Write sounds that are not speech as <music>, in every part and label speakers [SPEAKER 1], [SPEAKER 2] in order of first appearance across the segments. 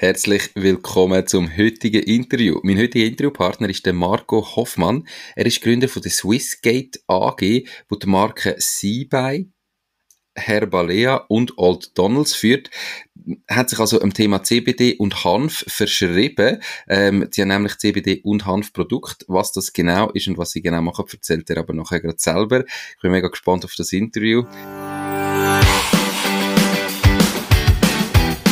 [SPEAKER 1] Herzlich willkommen zum heutigen Interview. Mein heutiger Interviewpartner ist der Marco Hoffmann. Er ist Gründer von der Swissgate AG, wo die Marke Seabay, Herbalea und Old Donalds führt. Hat sich also dem Thema CBD und Hanf verschrieben. Ähm, sie haben nämlich CBD und Hanfprodukt. Was das genau ist und was sie genau machen, erzählt er aber nachher gerade selber. Ich bin mega gespannt auf das Interview.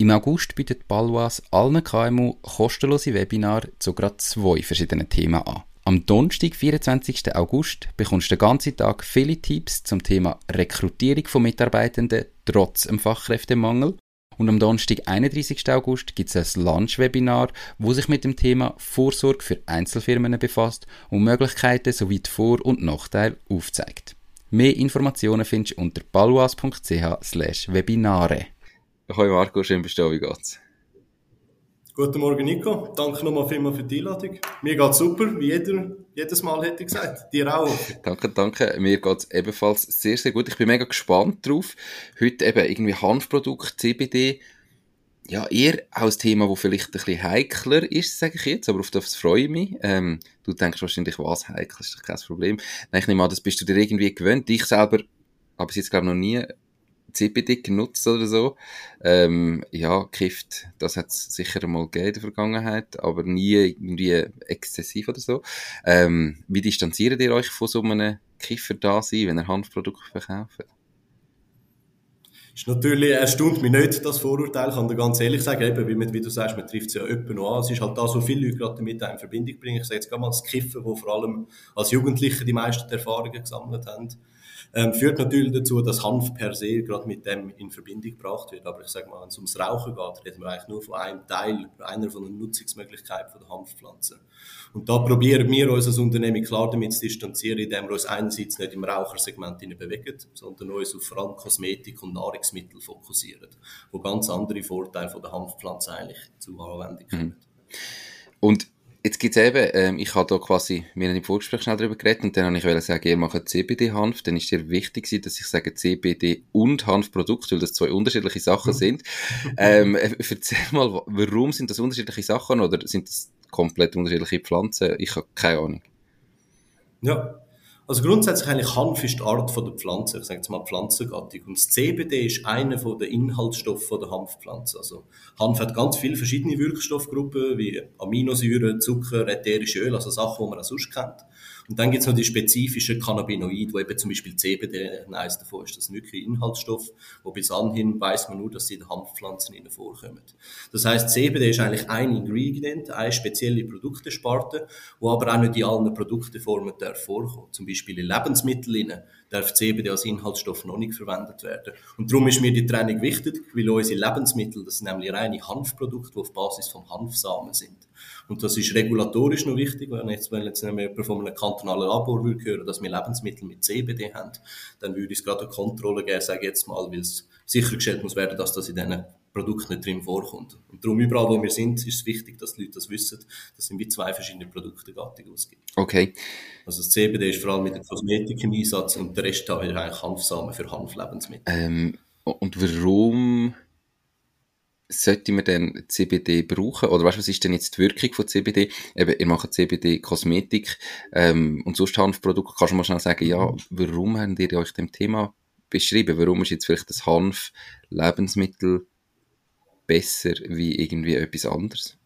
[SPEAKER 1] Im August bietet Balwas allen KMU kostenlose Webinare zu gerade zwei verschiedenen Themen an. Am Donnerstag, 24. August, bekommst du den ganzen Tag viele Tipps zum Thema Rekrutierung von Mitarbeitenden trotz dem Fachkräftemangel. Und am Donnerstag, 31. August, gibt es ein Lunch-Webinar, wo sich mit dem Thema Vorsorge für Einzelfirmen befasst und Möglichkeiten sowie die Vor- und Nachteile aufzeigt. Mehr Informationen findest du unter balwas.ch/webinare. Hoi Marco, schön bist du Wie geht's?
[SPEAKER 2] Guten Morgen, Nico. Danke nochmal vielmals für die Einladung. Mir geht's super, wie jeder, jedes Mal hätte ich gesagt. Dir auch. <laughs>
[SPEAKER 1] danke, danke. Mir geht's ebenfalls sehr, sehr gut. Ich bin mega gespannt drauf. Heute eben irgendwie Hanfprodukt, CBD. Ja, eher auch ein Thema, das vielleicht ein bisschen heikler ist, sage ich jetzt, aber auf das freue ich mich. Ähm, du denkst wahrscheinlich, was heikel ist, doch kein Problem. Nein, ich nehme an, das bist du dir irgendwie gewöhnt. Ich selber habe es jetzt, glaube ich, noch nie CBD genutzt oder so. Ähm, ja, Gift, das hat es sicher mal gegeben in der Vergangenheit, aber nie irgendwie exzessiv oder so. Ähm, wie distanziert ihr euch von so einem Kiffer da sein, wenn ihr Hanfprodukte verkauft?
[SPEAKER 2] ist natürlich, erstaunt mich nicht, das Vorurteil, kann ich ganz ehrlich sagen, eben, wie, man, wie du sagst, man trifft es ja öppen noch an. Es ist halt da, so viele Leute gerade damit in Verbindung bringen. Ich sage jetzt gerade mal das Kiffen, wo vor allem als Jugendliche die meisten Erfahrungen gesammelt haben ähm, führt natürlich dazu, dass Hanf per se gerade mit dem in Verbindung gebracht wird. Aber ich sage mal, wenn es ums Rauchen geht, reden wir eigentlich nur von einem Teil, einer von den Nutzungsmöglichkeiten der Hanfpflanze. Und da probieren wir uns als Unternehmen klar damit zu distanzieren, indem wir uns einerseits nicht im Rauchersegment bewegen, sondern uns auf vor allem Kosmetik und Nahrungsmittel fokussieren, wo ganz andere Vorteile von der Hanfpflanze eigentlich zur Anwendung kommen. Mhm.
[SPEAKER 1] Und Jetzt gibt's eben, ähm, ich habe da quasi, wir haben im Vorgespräch schnell darüber geredet und dann habe ich wollte sagen, ihr macht CBD-Hanf, dann ist dir wichtig gewesen, dass ich sage CBD und Hanfprodukt, weil das zwei unterschiedliche Sachen mhm. sind. ähm, äh, erzähl mal, warum sind das unterschiedliche Sachen oder sind das komplett unterschiedliche Pflanzen? Ich habe keine Ahnung.
[SPEAKER 2] Ja, also grundsätzlich eigentlich Hanf ist die Art von der Pflanze, ich sage jetzt mal Pflanzengattung. Und das CBD ist einer von den Inhaltsstoffen der Hanfpflanze. Also Hanf hat ganz viele verschiedene Wirkstoffgruppen, wie Aminosäuren, Zucker, ätherische Öl, also Sachen, die man auch sonst kennt. Und dann gibt es noch die spezifischen Cannabinoide, wo eben zum Beispiel CBD eines davon ist. Das ist Inhaltsstoff, wo bis anhin weiß man nur, dass sie in den Hanfpflanzen vorkommen. Das heißt, CBD ist eigentlich ein Ingredient, eine spezielle Produktesparte, wo aber auch nicht in allen Produkteformen darf vorkommen. Zum Beispiel in Lebensmitteln darf CBD als Inhaltsstoff noch nicht verwendet werden. Und darum ist mir die Trennung wichtig, weil unsere Lebensmittel, das sind nämlich reine Hanfprodukte, die auf Basis von Hanfsamen sind. Und das ist regulatorisch noch wichtig, wenn jetzt, wenn jetzt jemand von einem kantonalen Labor würde hören, dass wir Lebensmittel mit CBD haben, dann würde es gerade eine Kontrolle geben, sage ich jetzt mal, weil es sichergestellt muss werden, dass das in diesen Produkten nicht drin vorkommt. Und darum, überall wo wir sind, ist es wichtig, dass die Leute das wissen, dass es wie zwei verschiedene Produktgattungen ausgibt.
[SPEAKER 1] Okay.
[SPEAKER 2] Also das CBD ist vor allem mit der Kosmetik im Einsatz und der Rest da ist eigentlich Hanfsamen für Hanflebensmittel.
[SPEAKER 1] Ähm, und warum sollte man denn CBD brauchen? Oder weißt du, was ist denn jetzt die Wirkung von CBD? Eben, ihr macht CBD Kosmetik ähm, und sonst Hanfprodukte. Kannst du mal schnell sagen, ja, warum habt ihr euch dem Thema beschrieben? Warum ist jetzt vielleicht das Hanf Lebensmittel besser wie irgendwie etwas anderes?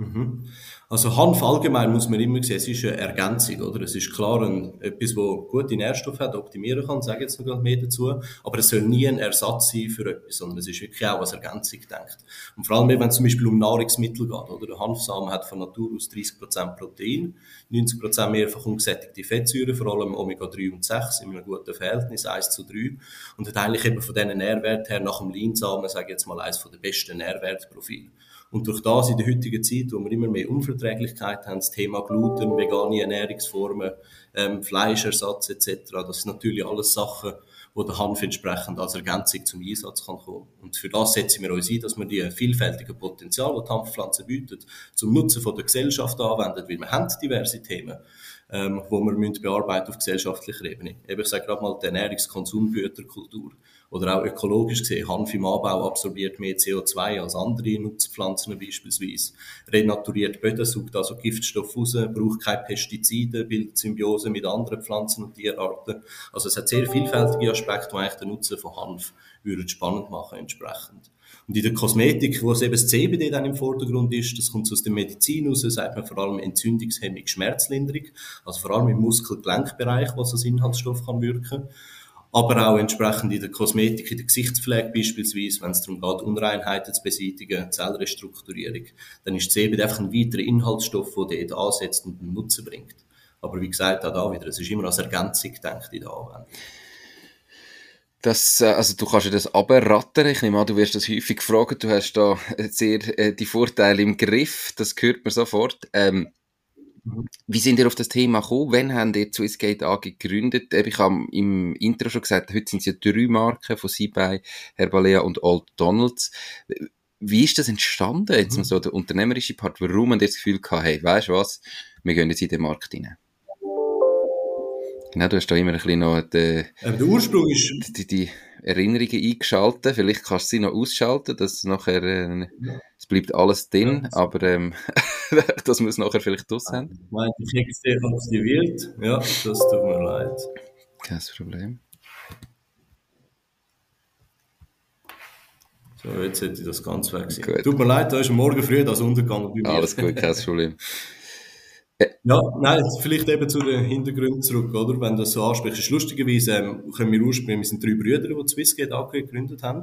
[SPEAKER 2] Mhm. Also Hanf allgemein muss man immer sehen, es ist eine Ergänzung, oder? Es ist klar ein, etwas, wo gute Nährstoffe hat, optimieren kann, sage jetzt noch mehr dazu, aber es soll nie ein Ersatz sein für etwas, sondern es ist wirklich auch als Ergänzung gedacht. Und vor allem, wenn es zum Beispiel um Nahrungsmittel geht, oder? Der Hanfsamen hat von Natur aus 30% Protein, 90% mehrfach ungesättigte Fettsäuren, vor allem Omega-3 und 6 in einem guten Verhältnis, 1 zu 3, und hat eigentlich eben von diesen Nährwerten her nach dem Leinsamen, sage ich jetzt mal, eines der besten Nährwertprofile. Und durch das in der heutigen Zeit, wo wir immer mehr Unverträglichkeit haben, das Thema Gluten, vegane Ernährungsformen, ähm, Fleischersatz etc., das sind natürlich alles Sachen, wo der Hanf entsprechend als Ergänzung zum Einsatz kann kommen. Und für das setzen wir uns ein, dass wir die vielfältigen Potenzial, die die Hanfpflanze bietet, zum Nutzen von der Gesellschaft anwenden, weil wir haben diverse Themen ähm, wo wir bearbeiten auf gesellschaftlicher Ebene. Eben, ich sage gerade mal die Ernährungskonsumgüterkultur. Oder auch ökologisch gesehen, Hanf im Anbau absorbiert mehr CO2 als andere Nutzpflanzen beispielsweise. Renaturiert Böden, sucht also Giftstoff raus, braucht keine Pestizide, bildet Symbiose mit anderen Pflanzen und Tierarten. Also es hat sehr vielfältige Aspekte, die eigentlich den Nutzen von Hanf würden spannend machen entsprechend. Und in der Kosmetik, wo es eben das CBD dann im Vordergrund ist, das kommt aus der Medizin raus, sagt man vor allem Entzündungshemmung, Schmerzlinderung, also vor allem im Muskel-Gelenkbereich, was als Inhaltsstoff kann wirken aber auch entsprechend in der Kosmetik, in der Gesichtspflege beispielsweise, wenn es darum geht, Unreinheiten zu beseitigen, Zellrestrukturierung, dann ist CBD einfach ein weiterer Inhaltsstoff, der dort ansetzt und einen Nutzen bringt. Aber wie gesagt, auch da wieder, es ist immer als Ergänzung gedacht in der Anwendung.
[SPEAKER 1] Das, äh, also du kannst ja das aberrattern. Ich nehme an, du wirst das häufig gefragt. Du hast da sehr äh, die Vorteile im Griff. Das hört man sofort. Ähm, wie sind ihr auf das Thema gekommen? Wann haben ihr Swissgate AG gegründet? Ich habe im Intro schon gesagt, heute sind es ja drei Marken von Seabay, Herbalea und Old Donalds. Wie ist das entstanden? Jetzt mhm. so der unternehmerische Part. Warum habt ihr das Gefühl gehabt, hey, weißt du was? Wir gehen jetzt in den Markt rein. Genau, du hast da immer ein bisschen noch die,
[SPEAKER 2] der Ursprung ist...
[SPEAKER 1] Die, die Erinnerungen eingeschaltet. Vielleicht kannst du sie noch ausschalten, dass nachher, äh, es bleibt alles drin, ja. aber ähm, <laughs> dass wir es nachher vielleicht draus haben.
[SPEAKER 2] Ich meine, Kekse hat die Wild. Ja, das tut mir leid.
[SPEAKER 1] Kein Problem.
[SPEAKER 2] So, jetzt hätte ich das ganz weg. Tut mir leid, da ist morgen früh das Untergang
[SPEAKER 1] bei mir. Alles gut, kein <laughs> Problem.
[SPEAKER 2] Ja, nein, vielleicht eben zu den Hintergründen zurück, oder? Wenn du das so ansprichst, ist lustigerweise, ähm, können wir ursprünglich, wir sind drei Brüder, die Swissgate AG gegründet haben,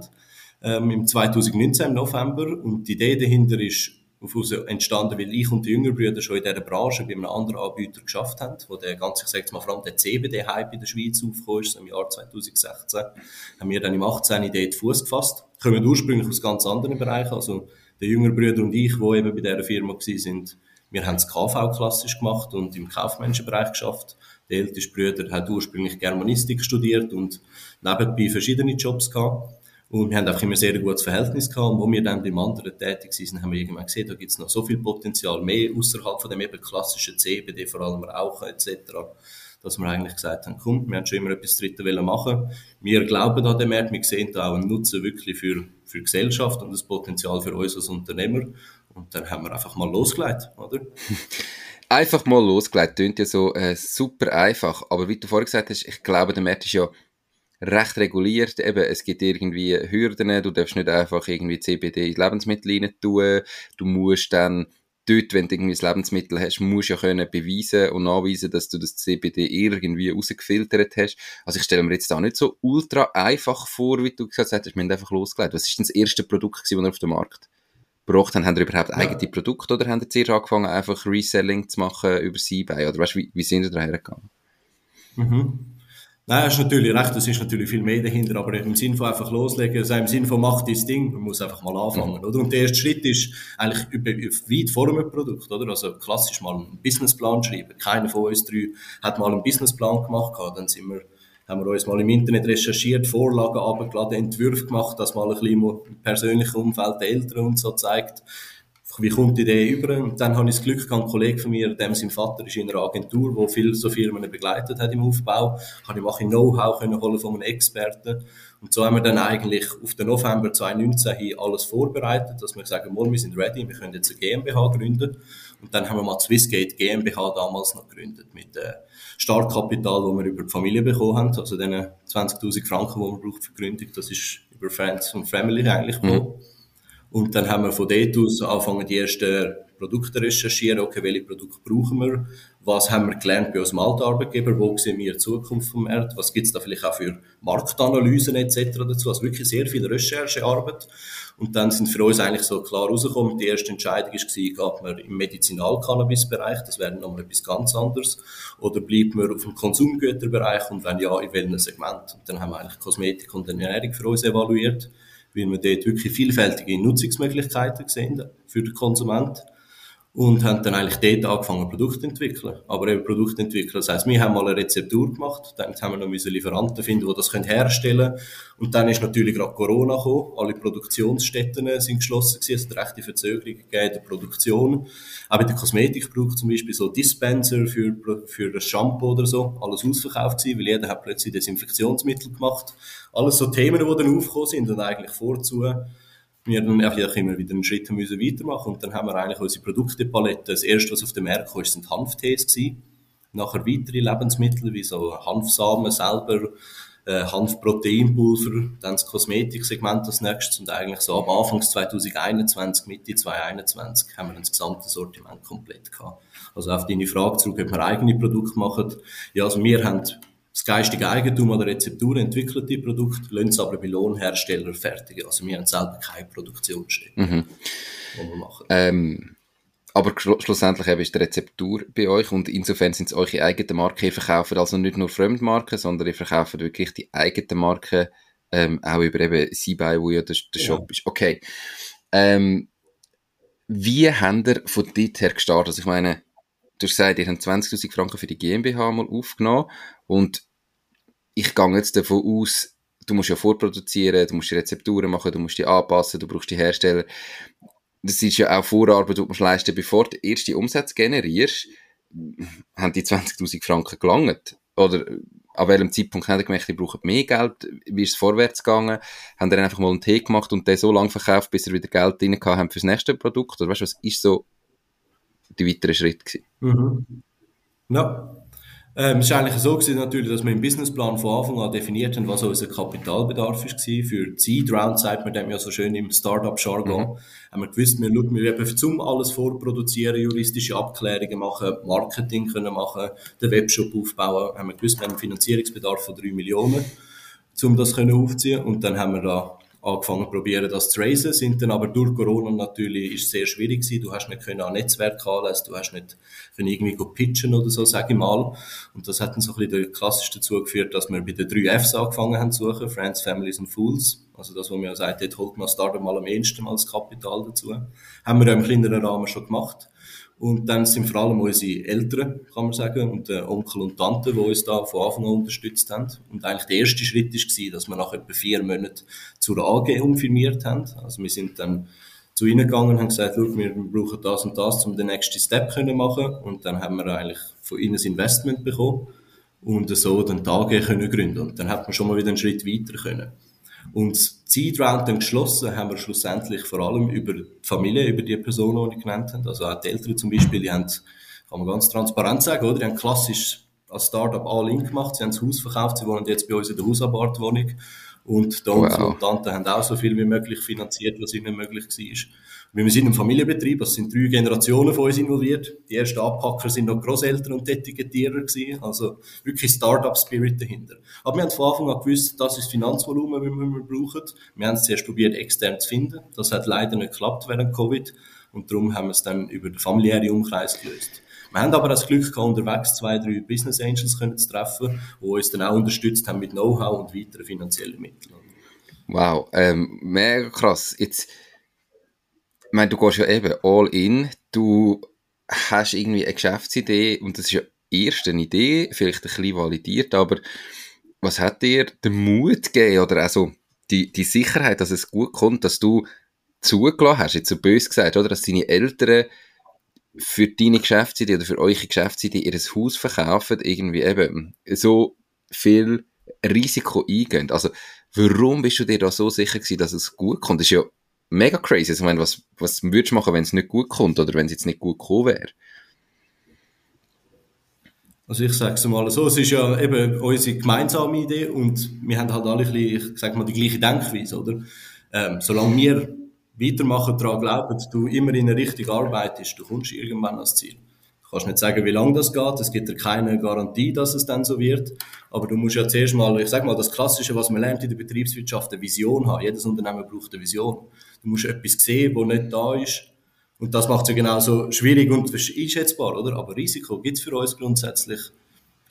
[SPEAKER 2] ähm, im 2019 im November, und die Idee dahinter ist entstanden, weil ich und die jüngeren Brüder schon in dieser Branche bei einem anderen Anbieter geschafft haben, wo der ganze, ich sage mal, vor allem der CBD-Hype in der Schweiz aufgekommen ist, im Jahr 2016, haben wir dann im 18 Idee Fuß gefasst. Kommen ursprünglich aus ganz anderen Bereichen, also der jüngere Brüder und ich, die eben bei dieser Firma gewesen sind, wir haben das KV klassisch gemacht und im Kaufmenschenbereich geschafft. Der älteste Bruder hat ursprünglich Germanistik studiert und nebenbei verschiedene Jobs gehabt. Und wir haben einfach immer sehr gutes Verhältnis gehabt. Und wo wir dann beim anderen tätig sind, haben wir irgendwann gesehen, da gibt es noch so viel Potenzial mehr außerhalb von dem eben klassischen CBD, vor allem Rauchen etc., dass wir eigentlich gesagt haben, komm, wir haben schon immer etwas Drittes machen Wir glauben an den Markt, wir sehen da auch einen Nutzen wirklich für, für die Gesellschaft und das Potenzial für uns als Unternehmer. Und dann haben wir einfach mal losgelegt, oder? <laughs>
[SPEAKER 1] einfach mal losgelegt, klingt ja so äh, super einfach. Aber wie du vorhin gesagt hast, ich glaube, der Markt ist ja recht reguliert. Eben, es gibt irgendwie Hürden, du darfst nicht einfach irgendwie CBD in Lebensmittel rein tun. Du musst dann dort, wenn du irgendwie ein Lebensmittel hast, musst du ja können beweisen und nachweisen, dass du das CBD irgendwie rausgefiltert hast. Also ich stelle mir jetzt da nicht so ultra einfach vor, wie du gesagt hast, wir haben einfach losgelegt. Was ist denn das erste Produkt, das ihr auf dem Markt gebracht haben? Haben ihr überhaupt ja. eigene Produkte oder haben ihr zuerst angefangen, einfach Reselling zu machen über eBay? Oder weißt, wie, wie sind ihr da hergegangen?
[SPEAKER 2] Mhm. Nein, hast natürlich recht, es ist natürlich viel mehr dahinter, aber im Sinne von einfach loslegen, also im Sinne von macht das Ding, man muss einfach mal anfangen, mhm. oder? Und der erste Schritt ist eigentlich über, weit vor einem Produkt, oder? Also klassisch mal einen Businessplan schreiben. Keiner von uns drei hat mal einen Businessplan gemacht, dann sind wir haben wir uns mal im Internet recherchiert, Vorlagen abgeladen, Entwürfe gemacht, dass mal ein bisschen im persönlichen Umfeld der Eltern und so zeigt, wie kommt die Idee über? Und dann habe ich das Glück gehabt, ein Kollege von mir, dem sein Vater ist in einer Agentur, wo viele so Firmen begleitet hat im Aufbau, habe ich auch ein Know-how können holen von einem Experten. Und so haben wir dann eigentlich auf den November 2019 hin alles vorbereitet, dass wir sagen, wir sind ready, wir können jetzt eine GmbH gründen. Und dann haben wir mal Swissgate GmbH damals noch gegründet mit äh, Startkapital, das wir über die Familie bekommen haben, also den 20.000 Franken, die man braucht für die Gründung, das ist über Friends und Family eigentlich gekommen. Mhm. Und dann haben wir von dort aus angefangen, die ersten Produkte recherchieren, okay, welche Produkte brauchen wir, was haben wir gelernt bei unserem alten Arbeitgeber, wo sehen wir die Zukunft vom Markt, was gibt es da vielleicht auch für Marktanalysen etc. dazu, also wirklich sehr viel Recherchearbeit. Und dann sind für uns eigentlich so klar rausgekommen, die erste Entscheidung war, geht man im Medizinal-Cannabis-Bereich, das wäre nochmal etwas ganz anderes, oder bleibt man auf dem Konsumgüterbereich und wenn ja, in welchem Segment. Und dann haben wir eigentlich Kosmetik und Ernährung für uns evaluiert, weil wir dort wirklich vielfältige Nutzungsmöglichkeiten sehen für den Konsumenten und haben dann eigentlich dort angefangen, Produkte zu entwickeln. Aber eben Produkte entwickeln, das heisst, wir haben mal eine Rezeptur gemacht, dann haben wir noch müssen Lieferanten finden, die das herstellen können. Und dann ist natürlich gerade Corona gekommen, alle Produktionsstätten sind geschlossen gewesen, es hat rechte Verzögerungen gegeben in der Produktion. Auch bei der Kosmetik braucht zum Beispiel so Dispenser für, für das Shampoo oder so, alles ausverkauft gewesen, weil jeder hat plötzlich Desinfektionsmittel gemacht. Alles so Themen, die dann aufgekommen sind und eigentlich vorzu wir dann einfach immer wieder einen Schritt müssen weitermachen und dann haben wir eigentlich unsere Produktepalette. Das erste, was auf den Markt kam, sind Hanftees gewesen. Nachher weitere Lebensmittel wie so Hanfsamen selber, äh, Hanfproteinpulver, dann das Kosmetiksegment als nächstes und eigentlich so ab Anfang 2021, Mitte 2021 haben wir das gesamte Sortiment komplett gehabt. Also auf deine Frage zurück, ob wir eigene Produkte machen. Ja, also wir haben das geistige Eigentum an der Rezeptur entwickelt die Produkte, lassen es aber bei Lohnherstellern fertigen. Also wir haben selber keine Produktionsstätte, mhm.
[SPEAKER 1] die wir machen. Ähm, aber schlussendlich eben ist die Rezeptur bei euch und insofern sind es eure eigenen Marken. Ihr verkauft also nicht nur Fremdmarken, sondern ihr verkauft wirklich die eigenen Marken, ähm, auch über eben Seabuy, wo ja der, der Shop ja. ist. Okay. Ähm, wie habt ihr von dort her gestartet? Also ich meine, du hast gesagt, ihr habt 20.000 Franken für die GmbH mal aufgenommen und ich gehe jetzt davon aus, du musst ja vorproduzieren, du musst die Rezepturen machen, du musst die anpassen, du brauchst die Hersteller. Das ist ja auch Vorarbeit, die du musst leisten bevor du erste Umsätze generierst, haben die 20.000 Franken gelangt? Oder an welchem Zeitpunkt haben die gemerkt, die brauchen mehr Geld? Wie ist es vorwärts gegangen? Haben die einfach mal einen Tee gemacht und den so lange verkauft, bis sie wieder Geld rein haben fürs nächste Produkt? Oder weißt du, was ist so die weitere Schritt gewesen?
[SPEAKER 2] Mhm. Ja. Ähm, es ist eigentlich so gewesen, natürlich, dass wir im Businessplan von Anfang an definiert haben, was unser Kapitalbedarf war. Für die Seed Round sagt man dem ja so schön im Startup-Jargon. Mhm. Haben wir gewusst, wir schauen, wir eben zum alles vorproduzieren, juristische Abklärungen machen, Marketing können machen, den Webshop aufbauen. Haben wir gewusst, wir haben einen Finanzierungsbedarf von drei Millionen, um das können aufziehen. Und dann haben wir da angefangen probieren, das zu raisen, sind dann aber durch Corona natürlich ist sehr schwierig gewesen. Du hast nicht können an Netzwerk anlesen, du hast nicht können irgendwie pitchen oder so, sage ich mal. Und das hat dann so ein bisschen klassisch dazu geführt, dass wir bei den drei Fs angefangen haben zu suchen, Friends, Families und Fools. Also das, wo mir sagt, dort holt man Startup mal am ehesten mal das Kapital dazu. Haben wir ja im kleineren Rahmen schon gemacht. Und dann sind vor allem unsere Eltern, kann man sagen, und äh, Onkel und Tante, die uns da von Anfang an unterstützt haben. Und eigentlich der erste Schritt war, dass wir nach etwa vier Monaten zur AG umfirmiert haben. Also wir sind dann zu ihnen gegangen und haben gesagt, wir brauchen das und das, um den nächsten Step zu machen. Und dann haben wir eigentlich von ihnen ein Investment bekommen und so dann die AG können gründen. Und dann hat man schon mal wieder einen Schritt weiter können. Und Seed Round dann geschlossen haben wir schlussendlich vor allem über die Familie, über die Personen, die ich genannt habe. Also auch die Eltern zum Beispiel, die haben, kann man ganz transparent sagen, oder? Die haben klassisch als Startup All-In gemacht, sie haben das Haus verkauft, sie wohnen jetzt bei uns in der Hausabartwohnung. Und die Onkel wow. und Tanten haben auch so viel wie möglich finanziert, was ihnen möglich war. Wir sind ein Familienbetrieb, es sind drei Generationen von uns involviert. Die ersten Abpacker sind noch Großeltern und Etikettierer gewesen. Also wirklich Startup-Spirit dahinter. Aber wir haben von Anfang an gewusst, das ist das Finanzvolumen, das wir brauchen. Wir haben es zuerst probiert, extern zu finden. Das hat leider nicht geklappt während Covid. Und darum haben wir es dann über den familiären Umkreis gelöst. Wir haben aber das Glück gehabt, unterwegs zwei, drei Business Angels können zu treffen, die uns dann auch unterstützt haben mit Know-how und weiteren finanziellen Mitteln.
[SPEAKER 1] Wow, ähm, mega krass. Jetzt, meine, du gehst ja eben all in, du hast irgendwie eine Geschäftsidee und das ist ja erst eine Idee, vielleicht ein bisschen validiert, aber was hat dir den Mut gegeben oder also die, die Sicherheit, dass es gut kommt, dass du zugelassen hast, jetzt so böse gesagt, oder, dass deine Eltern für deine Geschäftsidee oder für eure Geschäftsidee ihr Haus verkaufen, irgendwie eben so viel Risiko eingehen. Also, warum bist du dir da so sicher gewesen, dass es gut kommt? Das ist ja mega crazy. Also, ich meine, was, was würdest du machen, wenn es nicht gut kommt oder wenn es jetzt nicht gut gekommen wäre?
[SPEAKER 2] Also ich sage es mal so, es ist ja eben unsere gemeinsame Idee und wir haben halt alle bisschen, ich sage mal, die gleiche Denkweise, oder? Ähm, solange wir weitermachen, daran glauben, du immer in eine Richtung arbeitest, du kommst irgendwann ans Ziel. Kannst nicht sagen, wie lange das geht, es gibt dir keine Garantie, dass es dann so wird, aber du musst ja zuerst mal, ich sag mal, das Klassische, was man lernt in der Betriebswirtschaft, eine Vision haben. Jedes Unternehmen braucht eine Vision. Du musst etwas sehen, wo nicht da ist, und das macht es ja genauso schwierig und einschätzbar, oder? Aber Risiko gibt es für uns grundsätzlich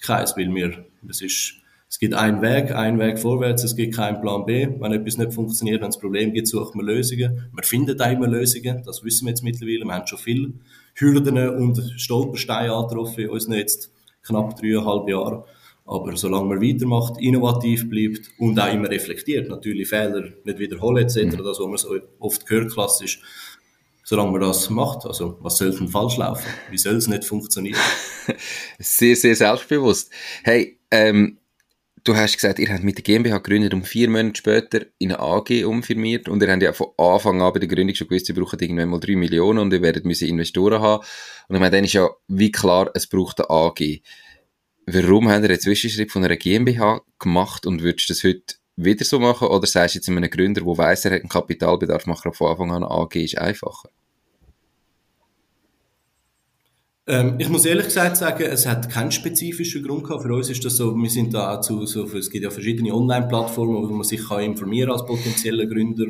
[SPEAKER 2] keins, weil wir, es ist, es gibt einen Weg, einen Weg vorwärts, es gibt keinen Plan B. Wenn etwas nicht funktioniert, wenn es Problem gibt, sucht man Lösungen. Wir finden auch immer Lösungen, das wissen wir jetzt mittlerweile. Wir haben schon viele Hürden und Stolpersteine angetroffen in unseren jetzt knapp dreieinhalb Jahren. Aber solange man weitermacht, innovativ bleibt und auch immer reflektiert, natürlich Fehler nicht wiederholen etc., mhm. das, was man so oft gehört, klassisch, solange man das macht. Also, was soll denn falsch laufen? Wie soll es nicht funktionieren? <laughs>
[SPEAKER 1] sehr, sehr selbstbewusst. Hey, ähm, du hast gesagt, ihr habt mit der GmbH gegründet und vier Monate später in eine AG umfirmiert und ihr habt ja von Anfang an bei der Gründung schon gewusst, ihr braucht irgendwann mal drei Millionen und ihr werdet müssen Investoren haben. Und ich meine, dann ist ja wie klar, es braucht eine AG. Warum habt ihr einen Zwischenschritt von einer GmbH gemacht und würdest du das heute wieder so machen? Oder sagst du jetzt einem Gründer, der weiss, er hat einen Kapitalbedarf, macht er von Anfang an eine AG, ist einfacher?
[SPEAKER 2] Ähm, ich muss ehrlich gesagt sagen, es hat keinen spezifischen Grund gehabt. Für uns ist das so, wir sind da zu, so, es gibt ja verschiedene Online-Plattformen, wo man sich kann informieren als potenzieller Gründer.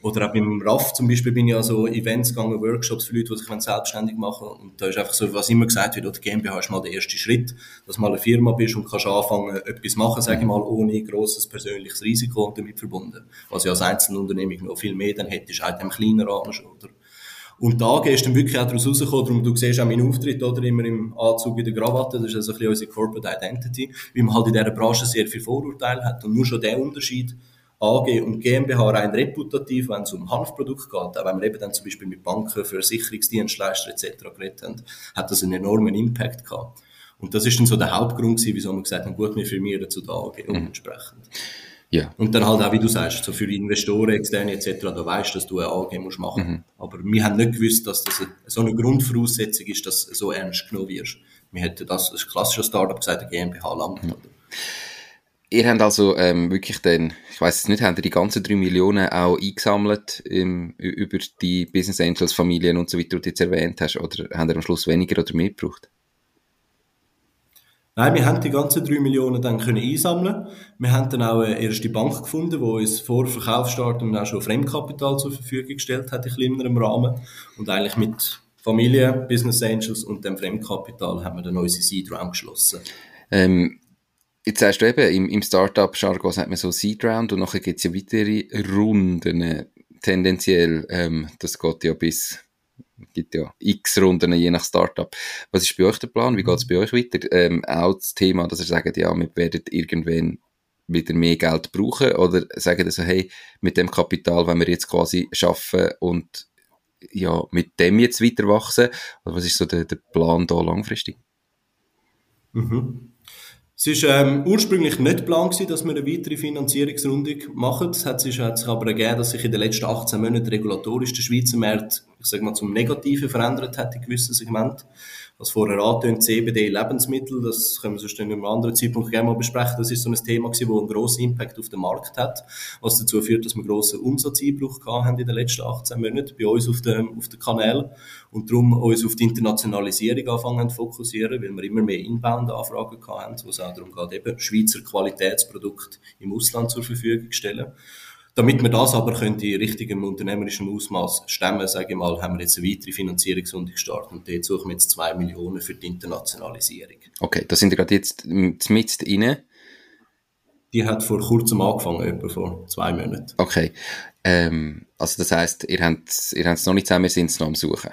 [SPEAKER 2] Oder auch beim RAF zum Beispiel bin ich ja so Events gegangen, Workshops für Leute, die sich selbstständig machen Und da ist einfach so, was immer gesagt wird, oder GmbH ist mal der erste Schritt, dass du mal eine Firma bist und kannst anfangen, etwas machen, sage ich mal, ohne grosses persönliches Risiko damit verbunden. Was ja als Einzelunternehmung noch viel mehr dann hättest, auch im kleinen Rahmen schon, oder? Und da gehst du dann wirklich auch daraus rausgekommen, darum, du siehst auch meinen Auftritt, oder, immer im Anzug in der Krawatte, das ist also ein bisschen unsere Corporate Identity, weil man halt in dieser Branche sehr viel Vorurteile hat und nur schon der Unterschied, AG und GmbH rein reputativ, wenn es um Hanfprodukte geht, auch wenn wir eben dann zum Beispiel mit Banken, Versicherungsdienstleister etc. geredet haben, hat das einen enormen Impact gehabt. Und das ist dann so der Hauptgrund gewesen, wieso wir gesagt haben, gut, wir firmieren zu der AG mhm. entsprechend. Ja. Und dann halt auch, wie du sagst, so für Investoren, Externe etc., da weißt du, dass du eine AG musst machen. Mhm. Aber wir haben nicht gewusst, dass das so eine Grundvoraussetzung ist, dass du so ernst genommen wirst. Wir hätten das als klassisches Startup gesagt, eine GmbH langt. Mhm.
[SPEAKER 1] Ihr habt also ähm, wirklich dann, ich weiß es nicht, habt ihr die ganzen drei Millionen auch eingesammelt im, über die Business Angels, Familien und so weiter, die du jetzt erwähnt hast, oder habt ihr am Schluss weniger oder mehr gebraucht?
[SPEAKER 2] Nein, wir haben die ganzen drei Millionen dann können einsammeln. Wir haben dann auch eine erste Bank gefunden, die uns vor Verkaufsstart und auch schon Fremdkapital zur Verfügung gestellt hat in kleinerem Rahmen. Und eigentlich mit Familie, Business Angels und dem Fremdkapital haben wir dann unsere Seed Round geschlossen.
[SPEAKER 1] Ähm, Jetzt sagst du eben, im, im Startup-Jargon sagt man so Seed Round und nachher gibt es ja weitere Runden, tendenziell. Ähm, das geht ja bis, gibt ja x Runden, je nach Startup. Was ist bei euch der Plan? Wie geht es bei euch weiter? Ähm, auch das Thema, dass ihr sagt, ja, wir werden irgendwann wieder mehr Geld brauchen oder sagen so, hey, mit dem Kapital, wenn wir jetzt quasi schaffen und ja, mit dem jetzt weiter wachsen? Oder was ist so der, der Plan da langfristig?
[SPEAKER 2] Mhm. Es war ähm, ursprünglich nicht geplant, dass wir eine weitere Finanzierungsrunde machen. Es hat sich, hat sich aber ergeben, dass sich in den letzten 18 Monaten regulatorisch der Schweizer Markt, ich sage mal, zum Negativen verändert hat in gewissen Segmenten was vorher angetönt, CBD Lebensmittel, das können wir sonst in einem anderen Zeitpunkt gerne mal besprechen. Das ist so ein Thema gewesen, das einen grossen Impact auf den Markt hat, was dazu führt, dass wir grossen Umsatzeinbruch gehabt haben in den letzten 18 Monaten bei uns auf dem, auf den Kanälen und darum uns auf die Internationalisierung anfangen zu fokussieren, weil wir immer mehr Inbound-Anfragen gehabt haben, wo es auch darum geht, eben Schweizer Qualitätsprodukte im Ausland zur Verfügung stellen. Damit wir das aber können in richtigem unternehmerischen Ausmaß stemmen, sage ich mal, haben wir jetzt eine weitere Finanzierungsrunde gestartet und dort suchen wir jetzt zwei Millionen für die Internationalisierung.
[SPEAKER 1] Okay, da sind wir gerade jetzt mit rein.
[SPEAKER 2] Die hat vor kurzem angefangen, etwa vor zwei Monaten.
[SPEAKER 1] Okay, ähm, also das heisst, ihr habt, ihr habt es noch nicht zusammen, wir sind noch am Suchen.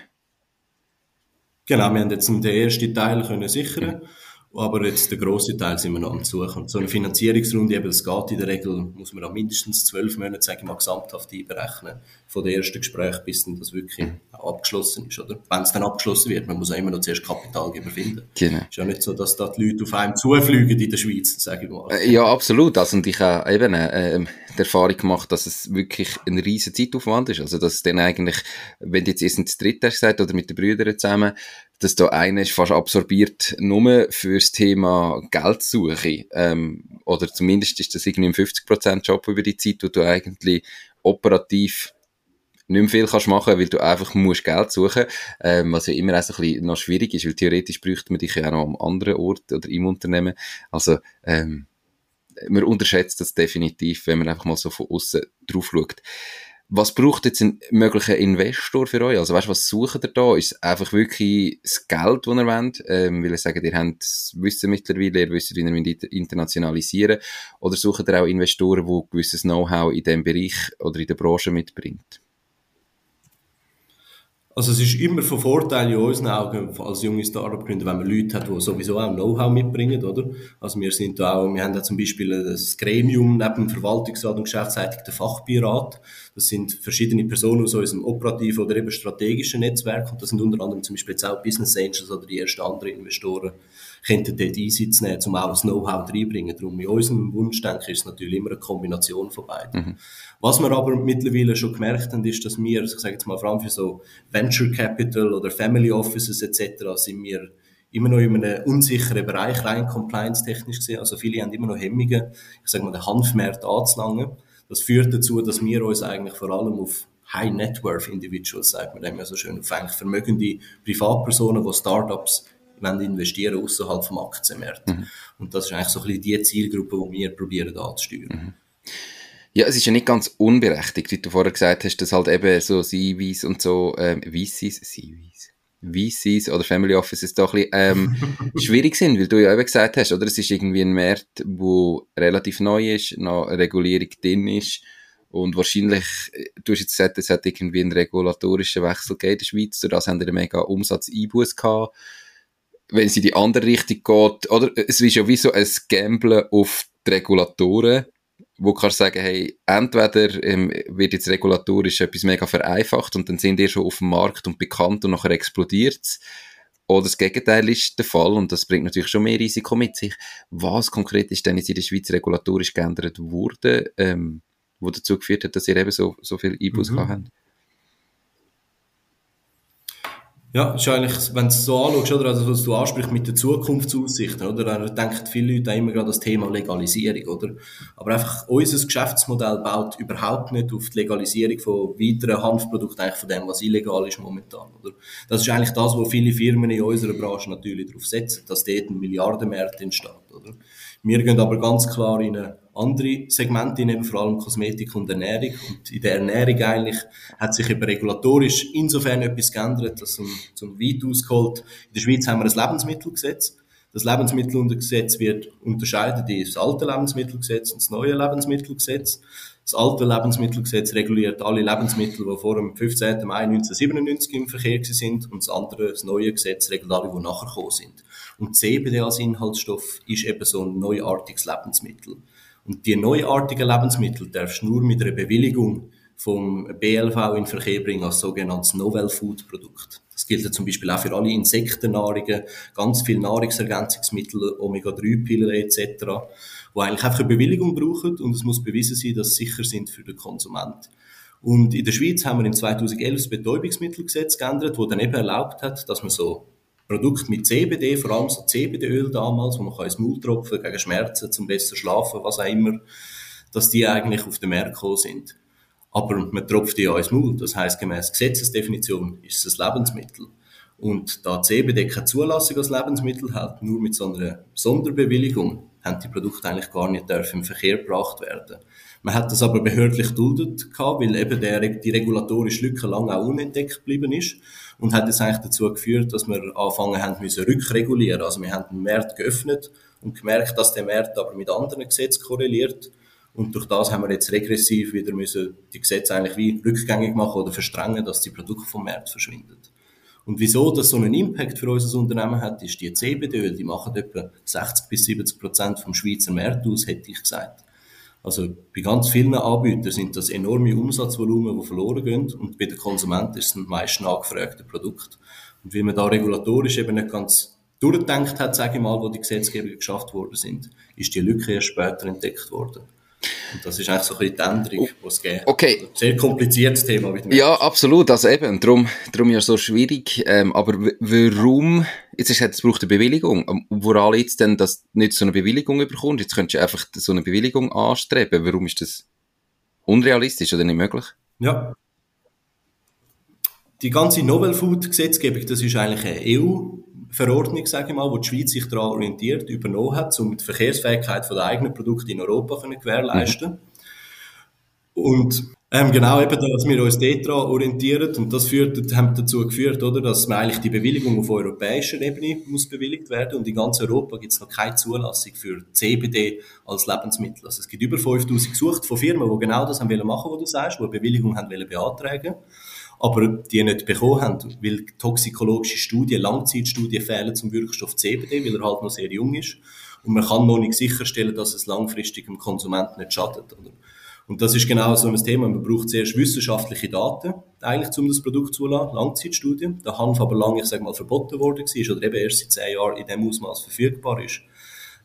[SPEAKER 2] Genau, wir haben jetzt den ersten Teil können sichern. Mhm. Aber jetzt der grosse Teil sind wir noch am Suchen. So eine Finanzierungsrunde, eben, das geht in der Regel, muss man auch mindestens zwölf Monate, sage ich mal, gesamthaft einberechnen. Von der ersten Gespräch bis dann das wirklich abgeschlossen ist, oder? Wenn es dann abgeschlossen wird, man muss auch immer noch zuerst Kapitalgeber finden. Genau. Ist ja nicht so, dass da die Leute auf einem zufliegen in der Schweiz, sage ich mal.
[SPEAKER 1] Äh, ja, absolut. Also, und ich habe eben, äh, die Erfahrung gemacht, dass es wirklich ein riesen Zeitaufwand ist. Also, dass dann eigentlich, wenn du jetzt erst ins Dritte hast gesagt, oder mit den Brüdern zusammen, dass da einer ist fast absorbiert nur fürs Thema Geldsuche. Ähm, oder zumindest ist das irgendwie ein 50% Job über die Zeit, wo du eigentlich operativ nicht mehr viel kannst machen, weil du einfach musst Geld suchen, ähm, was ja immer ein bisschen noch schwierig ist, weil theoretisch bräuchte man dich ja auch noch am anderen Ort oder im Unternehmen. Also, ähm, man unterschätzt das definitiv, wenn man einfach mal so von außen drauf schaut. Was braucht jetzt ein möglicher Investor für euch? Also weißt du, was sucht ihr da? Ist einfach wirklich das Geld, das ihr wollt? Ähm, weil ihr sagt, ihr habt Wissen mittlerweile, ihr wisst, wie ihr internationalisieren Oder sucht ihr auch Investoren, die gewisses Know-how in diesem Bereich oder in der Branche mitbringt?
[SPEAKER 2] Also es ist immer von Vorteil in unseren Augen als junge Startup-Gründer, wenn man Leute hat, die sowieso auch Know-how mitbringen, oder? Also wir sind da auch, wir haben da zum Beispiel das Gremium neben dem Verwaltungsrat und Geschäftsleitung der Fachbeirat. Das sind verschiedene Personen aus unserem operativen oder eben strategischen Netzwerk und das sind unter anderem zum Beispiel jetzt auch Business Angels oder die ersten anderen Investoren, könnten dort Einsatz nehmen, um auch das Know-how reinbringen. Darum in unserem Wunschdenken ist es natürlich immer eine Kombination von beiden. Mhm. Was wir aber mittlerweile schon gemerkt haben, ist, dass wir, ich sage jetzt mal vor allem für so Venture Capital oder Family Offices etc. sind wir immer noch in einem unsicheren Bereich, rein compliance-technisch gesehen. Also viele haben immer noch Hemmungen, ich sage mal, den Hanfmarkt anzulangen. Das führt dazu, dass wir uns eigentlich vor allem auf High Net Worth Individuals, sagt man dem ja so schön, auf eigentlich vermögende Privatpersonen, die Startups investieren außerhalb vom Aktienmarkt. Mhm. Und das ist eigentlich so ein bisschen die Zielgruppe, die wir probieren anzusteuern. Mhm.
[SPEAKER 1] Ja, es ist ja nicht ganz unberechtigt, wie du vorher gesagt hast, dass halt eben so CVs und so, ähm, VCs, CVs, VCs oder Family Offices da ein bisschen, ähm, <laughs> schwierig sind, weil du ja eben gesagt hast, oder? Es ist irgendwie ein Markt, wo relativ neu ist, noch Regulierung drin ist und wahrscheinlich, äh, du hast jetzt gesagt, es hat irgendwie einen regulatorischen Wechsel gegeben in der Schweiz, durch das haben wir einen mega Umsatzeinbuß gehabt wenn es in die andere Richtung geht, oder? Es ist ja wie so ein Gamblen auf die Regulatoren, wo kannst sagen, hey, entweder ähm, wird jetzt regulatorisch etwas mega vereinfacht und dann sind die schon auf dem Markt und bekannt und nachher explodiert es. Oder das Gegenteil ist der Fall und das bringt natürlich schon mehr Risiko mit sich. Was konkret ist denn jetzt in der Schweiz regulatorisch geändert worden, ähm, wo dazu geführt hat, dass ihr eben so, so viel Einbuß mhm. habt?
[SPEAKER 2] Ja, ist eigentlich, wenn du es so anschaust, oder, also was du ansprichst mit den Zukunftsaussichten, oder, dann denken viele Leute immer gerade das Thema Legalisierung, oder? Aber einfach, unser Geschäftsmodell baut überhaupt nicht auf die Legalisierung von weiteren Hanfprodukten, eigentlich von dem, was illegal ist momentan, oder? Das ist eigentlich das, wo viele Firmen in unserer Branche natürlich darauf setzen, dass dort ein Milliardenmarkt entsteht, oder? Wir gehen aber ganz klar in eine andere Segmente, eben vor allem Kosmetik und Ernährung. Und in der Ernährung eigentlich hat sich eben regulatorisch insofern etwas geändert, dass zum, zum weit ausgeholt. In der Schweiz haben wir ein Lebensmittelgesetz. Das Lebensmittelgesetz wird unterscheiden in das alte Lebensmittelgesetz und das neue Lebensmittelgesetz. Das alte Lebensmittelgesetz reguliert alle Lebensmittel, die vor dem 15. Mai 1997 im Verkehr sind und das andere, das neue Gesetz, regelt alle, die nachher gekommen sind. Und CBD als Inhaltsstoff ist eben so ein neuartiges Lebensmittel. Und die neuartigen Lebensmittel darfst du nur mit einer Bewilligung vom BLV in Verkehr bringen als sogenanntes Novel Food Produkt. Das gilt ja zum Beispiel auch für alle Insektennahrungen, ganz viele Nahrungsergänzungsmittel, Omega-3-Pillen etc., wo eigentlich einfach eine Bewilligung brauchen und es muss bewiesen sein, dass sie sicher sind für den Konsument. Und in der Schweiz haben wir im 2011 das Betäubungsmittelgesetz geändert, wo dann eben erlaubt hat, dass man so Produkt mit CBD, vor allem so CBD-Öl damals, wo man kann ins Maul tropfen gegen Schmerzen, zum besser schlafen, was auch immer, dass die eigentlich auf den Markt gekommen sind. Aber man tropft die ja ins Maul. Das heißt gemäß Gesetzesdefinition ist es ein Lebensmittel. Und da CBD keine Zulassung als Lebensmittel hat, nur mit so einer Sonderbewilligung, haben die Produkte eigentlich gar nicht dürfen im Verkehr gebracht werden. Man hat das aber behördlich duldet gehabt, weil eben der, die regulatorische Lücke lange auch unentdeckt geblieben ist und hat jetzt eigentlich dazu geführt, dass wir anfangen haben müssen rückregulieren. Also wir haben den Markt geöffnet und gemerkt, dass der Markt aber mit anderen Gesetzen korreliert. Und durch das haben wir jetzt regressiv wieder müssen die Gesetze eigentlich wie rückgängig machen oder verstrengen, dass die Produkte vom Markt verschwinden. Und wieso das so einen Impact für unser Unternehmen hat, ist die CBD-Öl, die machen etwa 60 bis 70 Prozent vom Schweizer Markt aus, hätte ich gesagt. Also bei ganz vielen Anbietern sind das enorme Umsatzvolumen, die verloren gehen und bei den Konsumenten ist es ein meist nachgefragte Produkt. Und weil man da regulatorisch eben nicht ganz durchgedacht hat, sage ich mal, wo die Gesetzgebungen geschafft worden sind, ist die Lücke erst später entdeckt worden. Und das ist eigentlich so ein bisschen die Änderung, die es gibt.
[SPEAKER 1] Okay.
[SPEAKER 2] Sehr kompliziertes Thema.
[SPEAKER 1] Wie ja, absolut. Also eben, darum, darum ja so schwierig. Ähm, aber warum, jetzt ist es braucht eine Bewilligung. Ähm, woran jetzt denn, dass nicht so eine Bewilligung überkommt? Jetzt könntest du einfach so eine Bewilligung anstreben. Warum ist das unrealistisch oder nicht möglich?
[SPEAKER 2] Ja. die ganze Novel Food Gesetzgebung, das ist eigentlich eine EU-Verordnung, sage ich mal, wo die Schweiz sich daran orientiert, übernommen hat, um die Verkehrsfähigkeit der eigenen Produkte in Europa zu gewährleisten. Mhm. Und ähm, genau, eben, dass wir uns daran orientieren und das führt, haben dazu geführt, oder, dass man eigentlich die Bewilligung auf europäischer Ebene muss bewilligt werden und in ganz Europa gibt es noch keine Zulassung für CBD als Lebensmittel. Also es gibt über 5000 gesucht von Firmen, die genau das haben wollen machen, was du sagst, die eine Bewilligung haben wollen beantragen, aber die nicht bekommen haben, weil toxikologische Studien, Langzeitstudien fehlen zum Wirkstoff CBD, weil er halt noch sehr jung ist und man kann noch nicht sicherstellen, dass es langfristig dem Konsumenten nicht schadet. Oder? Und das ist genau so ein Thema. Man braucht zuerst wissenschaftliche Daten, eigentlich, um das Produkt zu lassen, Langzeitstudien. Der Hanf aber lange, ich sage mal, verboten worden war oder eben erst seit zehn Jahren in dem Ausmaß verfügbar ist,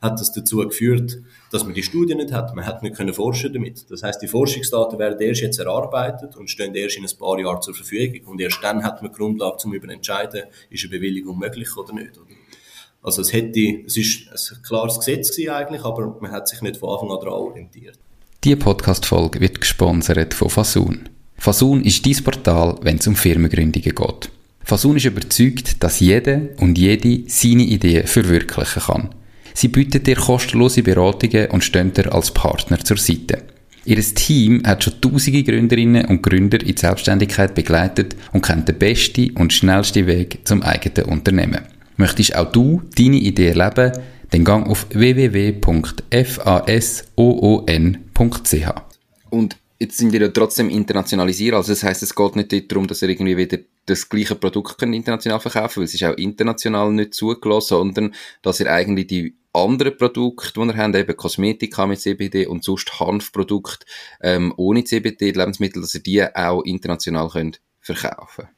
[SPEAKER 2] hat das dazu geführt, dass man die Studien nicht hat. Man hat nicht können forschen damit. Das heißt, die Forschungsdaten werden erst jetzt erarbeitet und stehen erst in ein paar Jahren zur Verfügung. Und erst dann hat man die Grundlage, um über entscheiden, ist eine Bewilligung möglich oder nicht. Oder? Also es hätte, es ist ein klares Gesetz eigentlich, aber man hat sich nicht von Anfang an daran orientiert.
[SPEAKER 1] Diese Podcast-Folge wird gesponsert von Fasun. Fasun ist dein Portal, wenn es um Firmengründungen geht. Fasun ist überzeugt, dass jede und jede seine Idee verwirklichen kann. Sie bietet dir kostenlose Beratungen und stehen dir als Partner zur Seite. Ihr Team hat schon tausende Gründerinnen und Gründer in die Selbstständigkeit begleitet und kennt den besten und schnellsten Weg zum eigenen Unternehmen. Möchtest auch du deine Idee erleben? dann gang auf www.fasoon.ch. Und jetzt sind wir ja trotzdem internationalisiert, also das heißt, es geht nicht darum, dass ihr irgendwie wieder das gleiche Produkt könnt international verkaufen, weil es ist auch international nicht zugelassen, sondern dass ihr eigentlich die anderen Produkte, die ihr habt, eben Kosmetika mit CBD und sonst Hanfprodukte ähm, ohne CBD, Lebensmittel, dass ihr die auch international könnt verkaufen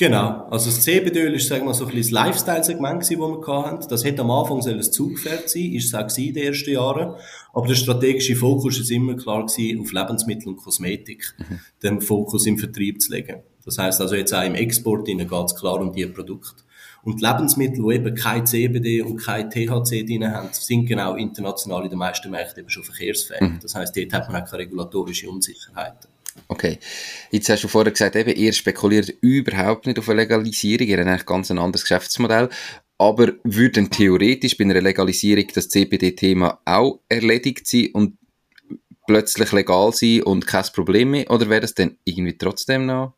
[SPEAKER 2] Genau. Also das CBD-Öl ist, sagen wir so ein bisschen das Lifestyle-Segment das wir hatten. Das hätte am Anfang ein Zugpferd sein, ist es auch in den ersten Jahren. Aber der strategische Fokus ist immer klar gewesen, auf Lebensmittel und Kosmetik, mhm. den Fokus im Vertrieb zu legen. Das heißt also jetzt auch im Export geht es klar um die Produkte. Und Lebensmittel, die eben kein CBD und kein THC drin haben, sind genau international in den meisten Märkten eben schon verkehrsfähig. Mhm. Das heißt, dort hat man auch keine regulatorische Unsicherheiten.
[SPEAKER 1] Okay. Jetzt hast du vorher gesagt, eben, ihr spekuliert überhaupt nicht auf eine Legalisierung, ihr habt eigentlich ganz ein anderes Geschäftsmodell. Aber würde theoretisch bei einer Legalisierung das CBD-Thema auch erledigt sein und plötzlich legal sein und kein Problem mehr? Oder wäre das dann irgendwie trotzdem noch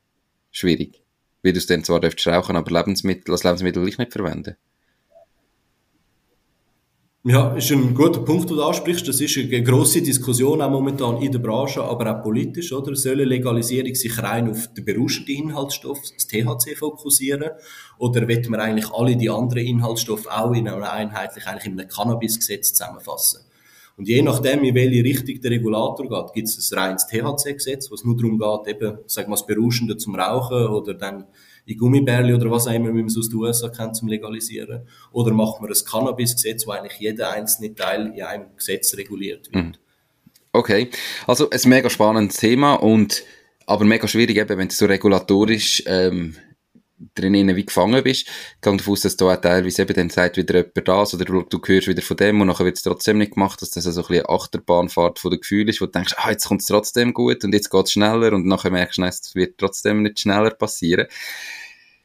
[SPEAKER 1] schwierig? Weil du es dann zwar rauchen, aber Lebensmittel als Lebensmittel nicht verwenden?
[SPEAKER 2] Ja, ist ein guter Punkt, den du ansprichst. Das ist eine grosse Diskussion auch momentan in der Branche, aber auch politisch, oder? Soll eine Legalisierung sich rein auf den berauschenden Inhaltsstoff, das THC, fokussieren? Oder wird man eigentlich alle die anderen Inhaltsstoffe auch in einem einheitlich, eigentlich in einem Cannabis-Gesetz zusammenfassen? Und je nachdem, in welche Richtung der Regulator geht, gibt es ein reines THC-Gesetz, was nur darum geht, eben, sagen wir das Berauschende zum Rauchen oder dann in Gummibärli oder was auch immer, wie man es aus den USA kennt, zum Legalisieren? Oder macht man ein Cannabis-Gesetz, wo eigentlich jeder einzelne Teil in einem Gesetz reguliert wird? Mhm.
[SPEAKER 1] Okay, also ein mega spannendes Thema und aber mega schwierig eben, wenn du so regulatorisch ähm, drinnen wie gefangen bist. Ich gehe davon aus, dass du auch teilweise eben dann sagt wieder jemand das oder du, du hörst wieder von dem und nachher wird es trotzdem nicht gemacht, dass das so ein bisschen Achterbahnfahrt von der Gefühl ist, wo du denkst, ah, jetzt kommt es trotzdem gut und jetzt geht es schneller und nachher merkst du, es wird trotzdem nicht schneller passieren.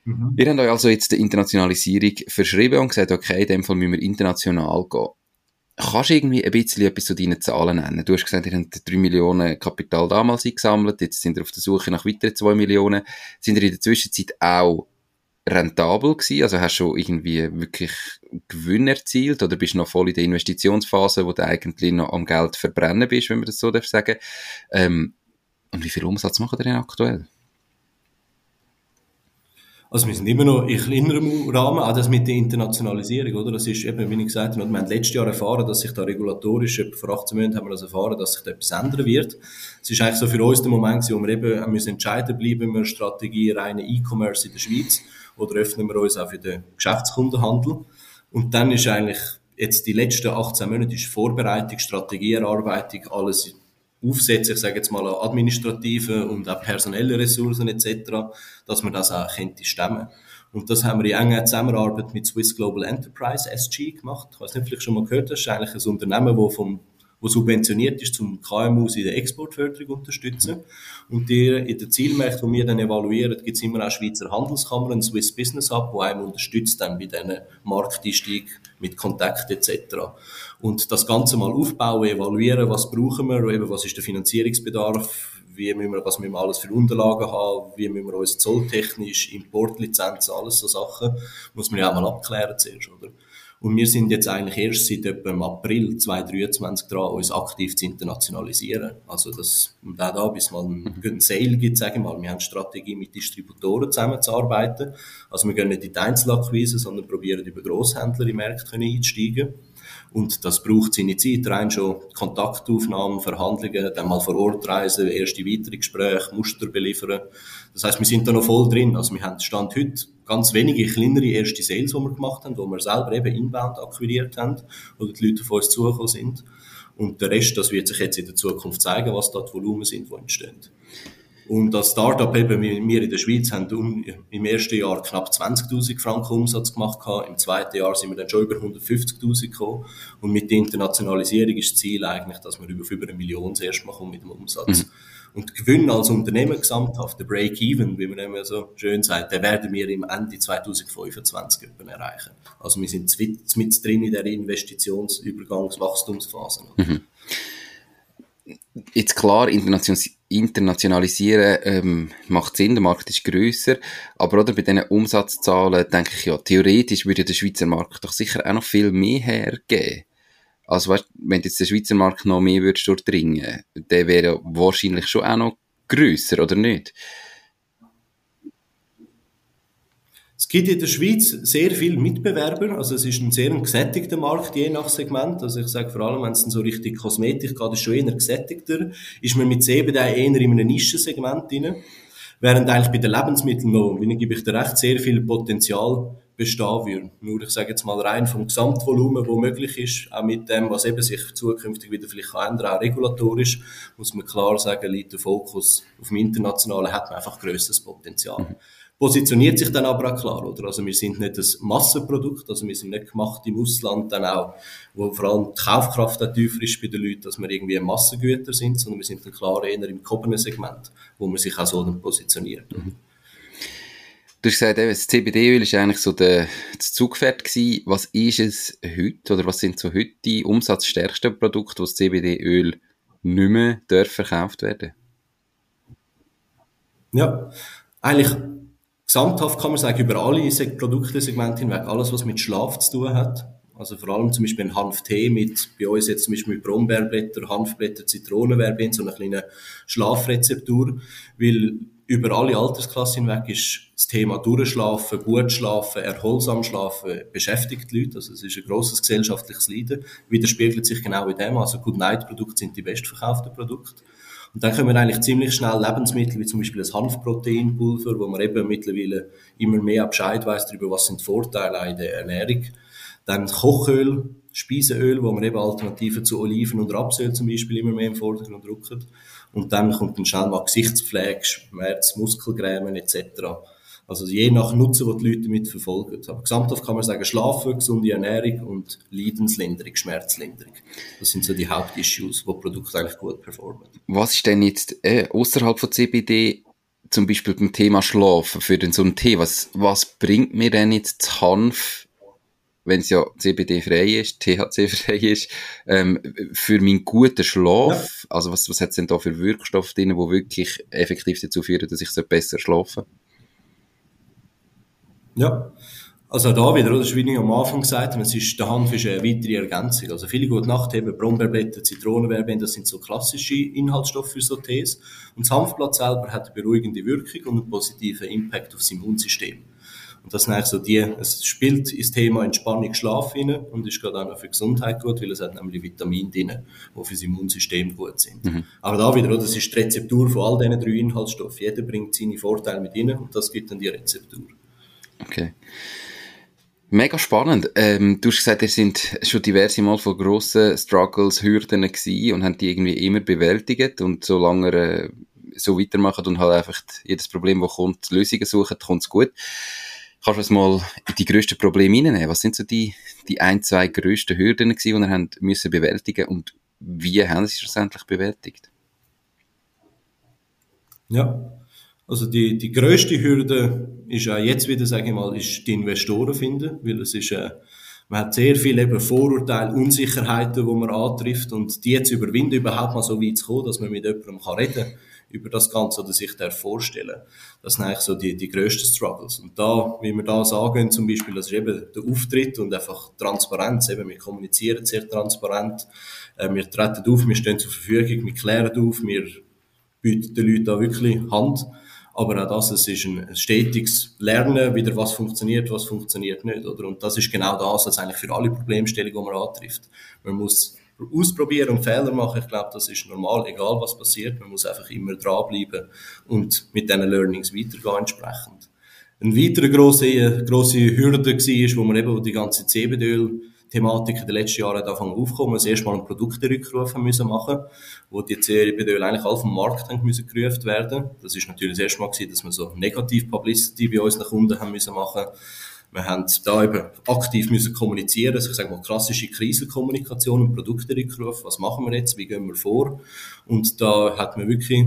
[SPEAKER 1] Mhm. Ihr habt euch also jetzt die Internationalisierung verschrieben und gesagt, okay, in dem Fall müssen wir international gehen. Kannst du irgendwie ein bisschen etwas zu deinen Zahlen nennen? Du hast gesagt, ihr habt 3 Millionen Kapital damals eingesammelt, jetzt sind wir auf der Suche nach weiteren 2 Millionen. Sind ihr in der Zwischenzeit auch rentabel gewesen? Also hast du irgendwie wirklich Gewinn erzielt oder bist du noch voll in der Investitionsphase, wo du eigentlich noch am Geld verbrennen bist, wenn man das so darf sagen? Ähm, und wie viel Umsatz machen ihr denn aktuell?
[SPEAKER 2] Also wir sind immer noch in kleinerem Rahmen, auch das mit der Internationalisierung, oder? Das ist eben, wie ich gesagt habe, wir haben letztes Jahr erfahren, dass sich da regulatorisch, vor 18 Monaten haben wir das erfahren, dass sich da etwas ändern wird. Es ist eigentlich so für uns der Moment, wo wir eben müssen entscheiden, bleiben wir Strategie reine E-Commerce in der Schweiz oder öffnen wir uns auch für den Geschäftskundenhandel. Und dann ist eigentlich jetzt die letzten 18 Monate ist Vorbereitung, Strategieerarbeitung, alles aufsetzen, ich sage jetzt mal administrative und auch personelle Ressourcen etc., dass man das auch könnte stemmen. Und das haben wir in enger Zusammenarbeit mit Swiss Global Enterprise, SG, gemacht. Ich weiß nicht, vielleicht schon mal gehört, das ist eigentlich ein Unternehmen, das vom wo subventioniert ist, zum KMUs in der Exportförderung unterstützen. Und die, in den Zielmärkten, die wir dann evaluieren, gibt es immer auch Schweizer Handelskammern, ein Swiss Business Hub, wo einem unterstützt dann bei diesen Markteinstieg mit Kontakt etc. Und das Ganze mal aufbauen, evaluieren, was brauchen wir, eben, was ist der Finanzierungsbedarf, wie müssen wir, was müssen wir alles für Unterlagen haben, wie müssen wir uns zolltechnisch, Importlizenzen, alles so Sachen, muss man ja auch mal abklären zuerst, oder? Und wir sind jetzt eigentlich erst seit etwa im April 2023 dran, uns aktiv zu internationalisieren. Also, dass, und auch da, bis mal einen guten Sale gibt, sagen wir mal, wir haben Strategie mit Distributoren zusammenzuarbeiten. Also, wir gehen nicht in die Einzelakquise, sondern probieren über Grosshändler in Märkte einzusteigen. Und das braucht seine Zeit, rein schon Kontaktaufnahmen, Verhandlungen, dann mal vor Ort reisen, erste weitere Gespräche, Muster beliefern. Das heißt, wir sind da noch voll drin. Also wir haben Stand heute ganz wenige kleinere erste Sales, die wir gemacht haben, wo wir selber eben inbound akquiriert haben oder die Leute auf uns zugekommen sind. Und der Rest, das wird sich jetzt in der Zukunft zeigen, was die Volumen sind, die entstehen. Und als Startup eben, wir in der Schweiz haben im ersten Jahr knapp 20.000 Franken Umsatz gemacht. Im zweiten Jahr sind wir dann schon über 150.000 gekommen. Und mit der Internationalisierung ist das Ziel eigentlich, dass wir über, über eine Million das erste mit dem Umsatz. Mhm. Und Gewinn als Unternehmen gesamthaft, der Break-Even, wie man immer so schön sagt, den werden wir im Ende 2025 erreichen. Also wir sind mit drin in der Investitionsübergangswachstumsphase. Mhm.
[SPEAKER 1] Jetzt klar, internationalisieren ähm, macht Sinn, der Markt ist grösser, aber oder bei diesen Umsatzzahlen denke ich ja, theoretisch würde der Schweizer Markt doch sicher auch noch viel mehr hergeben. Also weißt, wenn jetzt der Schweizer Markt noch mehr würde durchdringen, der wäre wahrscheinlich schon auch noch grösser, oder nicht?
[SPEAKER 2] Es gibt in der Schweiz sehr viele Mitbewerber, also es ist ein sehr gesättigter Markt, je nach Segment. Also ich sage vor allem, wenn es so richtig Kosmetik geht, ist schon eher gesättigter. Ist man mit CBD eher in einem Nischensegment drin. Während eigentlich bei den Lebensmitteln noch, wie gebe ich dir recht, sehr viel Potenzial bestehen würde. Nur, ich sage jetzt mal rein vom Gesamtvolumen, wo möglich ist, auch mit dem, was eben sich zukünftig wieder vielleicht ändern, auch regulatorisch, muss man klar sagen, liegt der Fokus auf dem Internationalen, hat man einfach grösseres Potenzial. Mhm positioniert sich dann aber auch klar, oder? Also wir sind nicht ein Massenprodukt, also wir sind nicht gemacht im Ausland dann auch, wo vor allem die Kaufkraft auch tiefer ist bei den Leuten, dass wir irgendwie Massengüter sind, sondern wir sind dann klar eher im gehobenen Segment, wo man sich auch so dann positioniert. Mhm.
[SPEAKER 1] Du hast gesagt, das CBD-Öl ist eigentlich so der, das Zugpferd gewesen. Was ist es heute, oder was sind so heute die umsatzstärksten Produkte, wo das CBD-Öl nicht mehr verkauft werden
[SPEAKER 2] Ja, eigentlich gesamthaft kann man sagen, über alle Produktesegmente hinweg, alles, was mit Schlaf zu tun hat. Also vor allem zum Beispiel ein Hanftee mit, bei uns jetzt zum Beispiel mit Brombeerblätter, Hanfblätter, Zitronenwerbe, so eine kleine Schlafrezeptur, weil über alle Altersklassen hinweg ist das Thema Durchschlafen, gut schlafen, erholsam schlafen, beschäftigt die Leute. Also es ist ein grosses gesellschaftliches Leiden. Widerspiegelt sich genau in dem. Also Good Night Produkte sind die bestverkauften Produkte. Und dann kommen eigentlich ziemlich schnell Lebensmittel, wie zum Beispiel das Hanfproteinpulver, wo man eben mittlerweile immer mehr Bescheid weiß darüber, was sind die Vorteile in der Ernährung. Dann Kochöl, Speiseöl, wo man eben Alternativen zu Oliven und Rapsöl zum Beispiel immer mehr im Vordergrund rückt. Und dann kommt dann schnell mal Gesichtspflege, Schmerz, Muskelgrämen etc. Also je nach Nutzen, den die Leute damit verfolgen. Aber gesamthaft kann man sagen, Schlafen, gesunde Ernährung und Leidenslinderung, Schmerzlinderung. Das sind so die Hauptissues, wo Produkte eigentlich gut performen.
[SPEAKER 1] Was ist denn jetzt äh, außerhalb von CBD zum Beispiel beim Thema Schlafen für den, so einen Tee? Was, was bringt mir denn jetzt Hanf, wenn es ja CBD-frei ist, THC-frei <laughs> ist, ähm, für meinen guten Schlaf? Ja. Also was, was hat es denn da für Wirkstoffe drin, die wirklich effektiv dazu führen, dass ich so besser schlafe?
[SPEAKER 2] Ja, also da wieder, das ist wie ich am Anfang gesagt habe, es ist, der Hanf ist eine weitere Ergänzung. Also viele gute Nacht haben Brombeerblätter, Zitronenwerbein, das sind so klassische Inhaltsstoffe für so Tees. Und das Hanfblatt selber hat eine beruhigende Wirkung und einen positiven Impact auf das Immunsystem. Und das sind so die, es spielt ins Thema Entspannung, Schlaf rein und ist gerade auch noch für Gesundheit gut, weil es hat nämlich Vitamine drin, die für das Immunsystem gut sind. Mhm. Aber da wieder, das ist die Rezeptur von all diesen drei Inhaltsstoffen. Jeder bringt seine Vorteile mit rein und das gibt dann die Rezeptur.
[SPEAKER 1] Okay. Mega spannend. Ähm, du hast gesagt, ihr sind schon diverse Mal von grossen Struggles, Hürden gewesen und haben die irgendwie immer bewältigt und solange äh, so weitermachen und halt einfach jedes Problem, das kommt, Lösungen suchen, kommt es gut. Kannst du uns mal in die grössten Probleme hineinnehmen? Was sind so die, die ein, zwei grössten Hürden gewesen, die ihr habt müssen bewältigen und Wie haben Sie schlussendlich bewältigt?
[SPEAKER 2] Ja, also die, die größte Hürde ist auch jetzt wieder, sage ich mal, ist die Investoren finden, weil es ist, äh, man hat sehr viele eben Vorurteile, Unsicherheiten, die man antrifft und die jetzt überwinden, überhaupt mal so weit zu kommen, dass man mit jemandem kann reden kann über das Ganze oder sich da vorstellen. Das sind eigentlich so die, die grössten Struggles. Und da, wie wir da sagen, zum Beispiel, das ist eben der Auftritt und einfach Transparenz. Eben, wir kommunizieren sehr transparent, äh, wir treten auf, wir stehen zur Verfügung, wir klären auf, wir bieten den Leuten da wirklich Hand. Aber auch das, es ist ein stetiges Lernen, wieder was funktioniert, was funktioniert nicht, oder? Und das ist genau das, was eigentlich für alle Problemstellungen, die man antrifft. Man muss ausprobieren und Fehler machen. Ich glaube, das ist normal, egal was passiert. Man muss einfach immer dranbleiben und mit diesen Learnings weitergehen entsprechend. Eine weitere grosse, grosse Hürde war, wo man eben die ganze CBD-Öl Thematik in den letzten Jahren hat angefangen aufzukommen. Das erste Mal einen Produkterückruf müssen machen, wo die CBD eigentlich alle vom Markt gerufen werden. Das ist natürlich das erste Mal gewesen, dass wir so negativ Publicity bei unseren Kunden haben müssen machen. Wir haben da eben aktiv müssen kommunizieren, also ich sage mal klassische Krisenkommunikation und Produkterückruf. Was machen wir jetzt? Wie gehen wir vor? Und da hat man wirklich